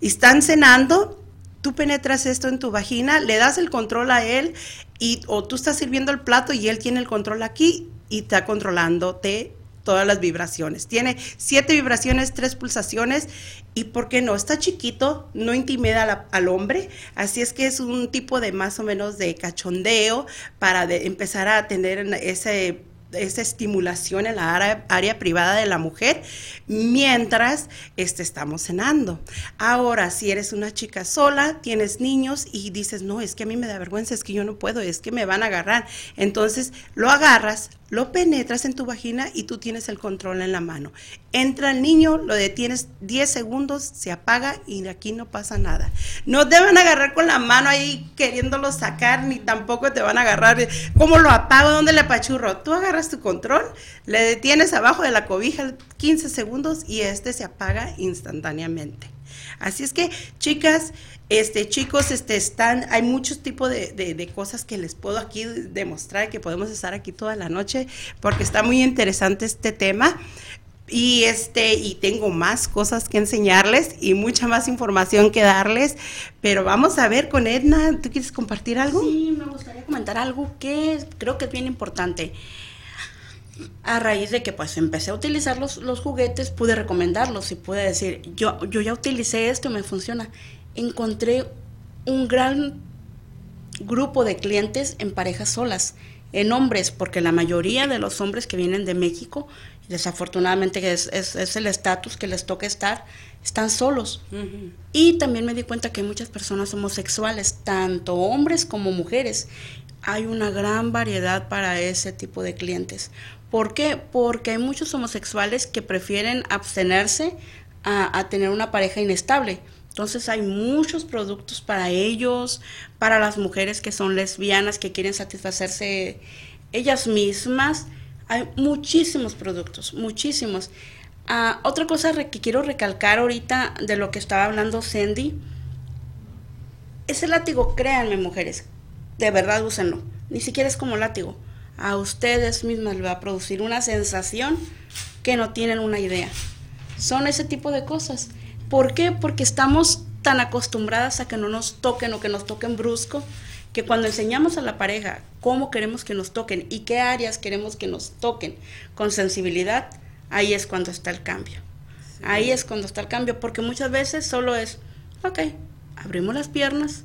Están cenando, tú penetras esto en tu vagina, le das el control a él y o tú estás sirviendo el plato y él tiene el control aquí y está controlándote todas las vibraciones. Tiene siete vibraciones, tres pulsaciones y, ¿por qué no? Está chiquito, no intimida al hombre, así es que es un tipo de más o menos de cachondeo para empezar a tener ese esa estimulación en la área, privada de la mujer mientras este, estamos cenando. Ahora, si eres una chica sola, tienes niños y dices, no, es que a mí me da vergüenza, es que yo no puedo, es que me van a agarrar. Entonces lo agarras, lo penetras en tu vagina y tú tienes el control en la mano. Entra el niño, lo detienes 10 segundos, se apaga y aquí no pasa nada. No te van a agarrar con la mano ahí queriéndolo sacar, ni tampoco te van a agarrar, ¿cómo lo apago? ¿Dónde le apachurro? Tú agarras tu control, le detienes abajo de la cobija 15 segundos y este se apaga instantáneamente. Así es que, chicas, este, chicos, este, están, hay muchos tipos de, cosas que les puedo aquí demostrar, que podemos estar aquí toda la noche, porque está muy interesante este tema. Y este, y tengo más cosas que enseñarles y mucha más información que darles. Pero vamos a ver con Edna, ¿tú quieres compartir algo? Sí, me gustaría comentar algo que creo que es bien importante a raíz de que pues empecé a utilizar los, los, juguetes, pude recomendarlos y pude decir, yo, yo ya utilicé esto y me funciona encontré un gran grupo de clientes en parejas solas, en hombres, porque la mayoría de los hombres que vienen de México, desafortunadamente es, es, el estatus que les toca estar, están solos. Y también me di cuenta que muchas personas homosexuales, tanto hombres como mujeres, hay una gran variedad para ese tipo de clientes. ¿Por qué? Porque hay muchos homosexuales que prefieren abstenerse a, tener una pareja inestable. Entonces hay muchos productos para ellos, para las mujeres que son lesbianas, que quieren satisfacerse ellas mismas. Hay muchísimos productos, muchísimos. Ah, otra cosa que quiero recalcar ahorita de lo que estaba hablando Sandy, ese látigo, créanme mujeres, de verdad úsenlo. Ni siquiera es como látigo. A ustedes mismas les va a producir una sensación que no tienen una idea. Son ese tipo de cosas. ¿Por qué? Porque estamos tan acostumbradas a que no nos toquen o que nos toquen brusco, que cuando enseñamos a la pareja cómo queremos que nos toquen y qué áreas queremos que nos toquen con sensibilidad, ahí es cuando está el cambio. Ahí es cuando está el cambio, porque muchas veces solo es, ok, abrimos las piernas,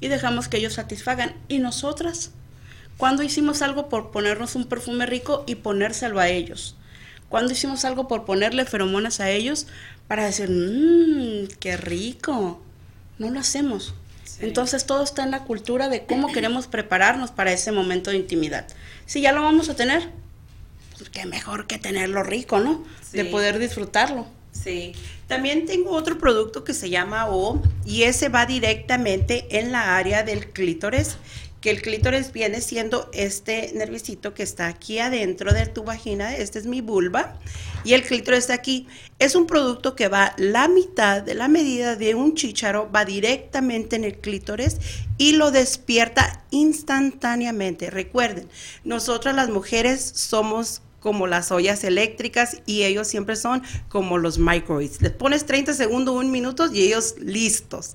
y dejamos que ellos satisfagan. ¿Y nosotras? cuando hicimos algo por ponernos un perfume rico y ponérselo a ellos? cuando hicimos algo por ponerle feromonas a ellos para decir, mmm, qué rico? No lo hacemos. Entonces todo está en la cultura de cómo queremos prepararnos para ese momento de intimidad. Si ya lo vamos a tener, pues qué mejor que tenerlo rico, ¿no? De poder disfrutarlo. Sí. También tengo otro producto que se llama O y ese va directamente en la área del clítoris, que el clítoris viene siendo este nervicito que está aquí adentro de tu vagina, este es mi vulva y el clítoris está aquí. Es un producto que va la mitad de la medida de un chícharo, va directamente en el clítoris y lo despierta instantáneamente. Recuerden, nosotras las mujeres somos como las ollas eléctricas y ellos siempre son como los microwaves. Les pones 30 segundos, un minuto y ellos listos.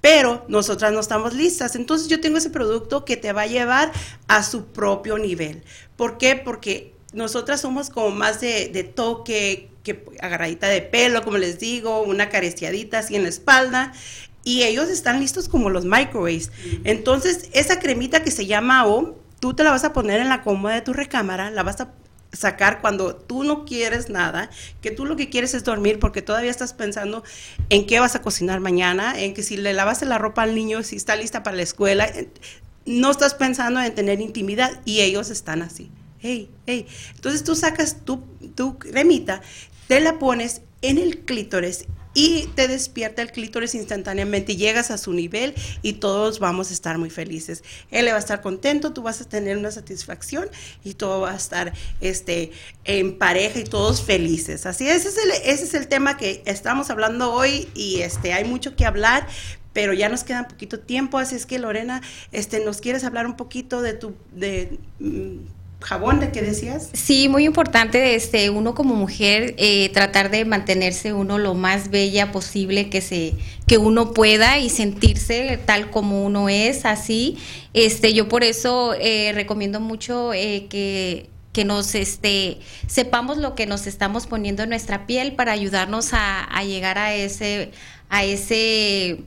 Pero nosotras no estamos listas. Entonces yo tengo ese producto que te va a llevar a su propio nivel. ¿Por qué? Porque nosotras somos como más de, de toque, que agarradita de pelo, como les digo, una acariciadita así en la espalda y ellos están listos como los microwaves. Entonces, esa cremita que se llama O, tú te la vas a poner en la cómoda de tu recámara, la vas a sacar cuando tú no quieres nada, que tú lo que quieres es dormir porque todavía estás pensando en qué vas a cocinar mañana, en que si le lavas la ropa al niño, si está lista para la escuela, no estás pensando en tener intimidad y ellos están así. Hey, hey. Entonces tú sacas tu, tu cremita, te la pones en el clítoris y te despierta el clítoris instantáneamente, llegas a su nivel y todos vamos a estar muy felices. Él va a estar contento, tú vas a tener una satisfacción y todo va a estar este, en pareja y todos felices. Así ese es el, ese es el tema que estamos hablando hoy y este, hay mucho que hablar, pero ya nos queda un poquito tiempo, así es que Lorena, este, ¿nos quieres hablar un poquito de tu... De, mm, jabón de que decías. Sí, muy importante este uno como mujer eh, tratar de mantenerse uno lo más bella posible que se que uno pueda y sentirse tal como uno es así. Este yo por eso eh, recomiendo mucho eh, que que nos este sepamos lo que nos estamos poniendo en nuestra piel para ayudarnos a, a llegar a ese a ese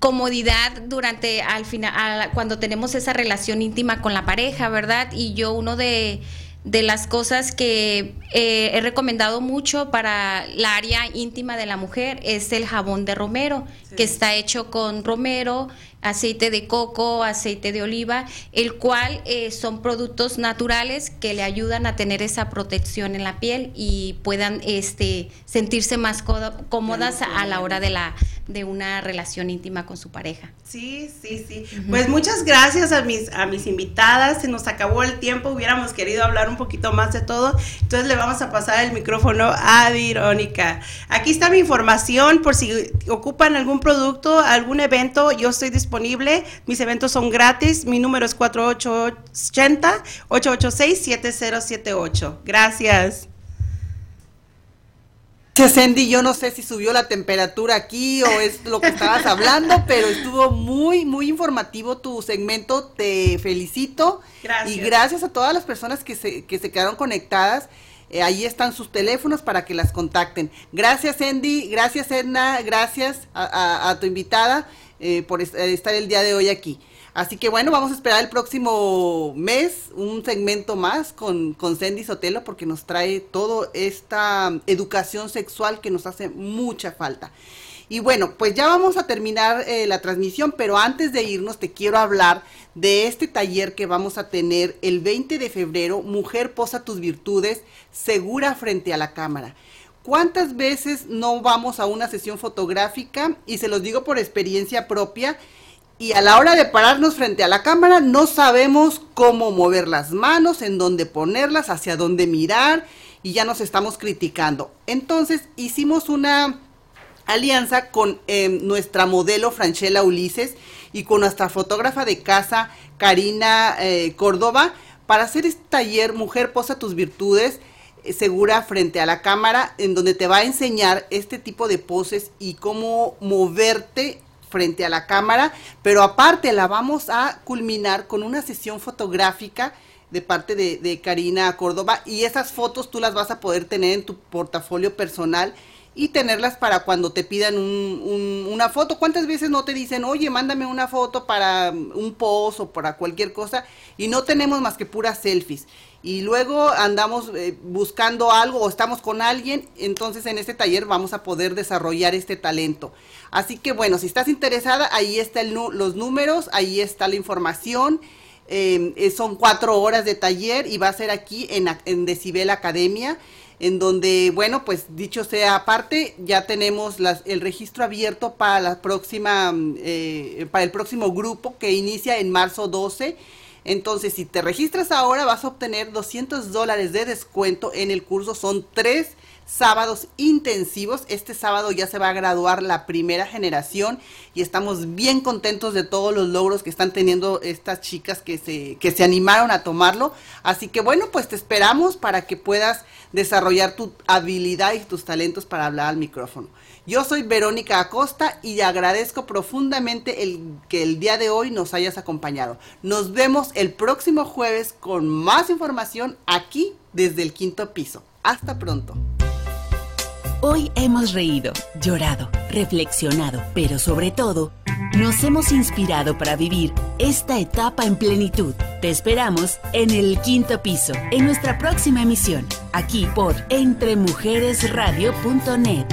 comodidad durante al final cuando tenemos esa relación íntima con la pareja, ¿verdad? Y yo uno de, de las cosas que eh, he recomendado mucho para la área íntima de la mujer es el jabón de romero, que está hecho con romero, aceite de coco, aceite de oliva, el cual eh, son productos naturales que le ayudan a tener esa protección en la piel y puedan este, sentirse más cómodas a la hora de la de una relación íntima con su pareja. Sí, sí, sí. Pues muchas gracias a mis, a mis invitadas. Se nos acabó el tiempo, hubiéramos querido hablar un poquito más de todo. Entonces le vamos a pasar el micrófono a Verónica. Aquí está mi información por si ocupan algún producto, algún evento, yo estoy disponible. Mis eventos son gratis. Mi número es 4880-886-7078. Gracias. Sandy, yo no sé si subió la temperatura aquí o es lo que estabas hablando, pero estuvo muy, muy informativo tu segmento. Te felicito. Gracias. Y gracias a todas las personas que se, que se quedaron conectadas. Eh, ahí están sus teléfonos para que las contacten. Gracias, Sandy. Gracias, Edna. Gracias a, tu invitada eh, por estar el día de hoy aquí. Así que bueno, vamos a esperar el próximo mes un segmento más con, con Sandy Sotelo porque nos trae toda esta educación sexual que nos hace mucha falta. Y bueno, pues ya vamos a terminar eh, la transmisión, pero antes de irnos te quiero hablar de este taller que vamos a tener el 20 de febrero, Mujer posa tus virtudes, segura frente a la cámara. ¿Cuántas veces no vamos a una sesión fotográfica? Y se los digo por experiencia propia. Y a la hora de pararnos frente a la cámara no sabemos cómo mover las manos, en dónde ponerlas, hacia dónde mirar y ya nos estamos criticando. Entonces hicimos una alianza con em, nuestra modelo Franchella Ulises y con nuestra fotógrafa de casa Karina eh, Córdoba para hacer este taller Mujer posa tus virtudes eh, segura frente a la cámara en donde te va a enseñar este tipo de poses y cómo moverte frente a la cámara, pero aparte la vamos a culminar con una sesión fotográfica de parte de, Karina Córdoba y esas fotos tú las vas a poder tener en tu portafolio personal y tenerlas para cuando te pidan un, una foto. ¿Cuántas veces no te dicen, oye, mándame una foto para un post o para cualquier cosa? Y no tenemos más que puras selfies. Y luego andamos eh, buscando algo o estamos con alguien, entonces en este taller vamos a poder desarrollar este talento. Así que bueno, si estás interesada, ahí están los números, ahí está la información. Em, eh, son cuatro horas de taller y va a ser aquí en, en Decibel Academia en donde, bueno, pues dicho sea aparte, ya tenemos el registro abierto para la próxima, mm, eh, para el próximo grupo que inicia en marzo 12. Entonces, si te registras ahora, vas a obtener 200 dólares de descuento en el curso. Son tres sábados intensivos. Este sábado ya se va a graduar la primera generación y estamos bien contentos de todos los logros que están teniendo estas chicas que se, que se animaron a tomarlo. Así que bueno, pues te esperamos para que puedas desarrollar tu habilidad y tus talentos para hablar al micrófono. Yo soy Verónica Acosta y agradezco profundamente el que el día de hoy nos hayas acompañado. Nos vemos el próximo jueves con más información aquí desde el quinto piso. Hasta pronto. Hoy hemos reído, llorado, reflexionado, pero sobre todo, nos hemos inspirado para vivir esta etapa en plenitud. Te esperamos en el quinto piso, en nuestra próxima emisión, aquí por entremujeresradio.net.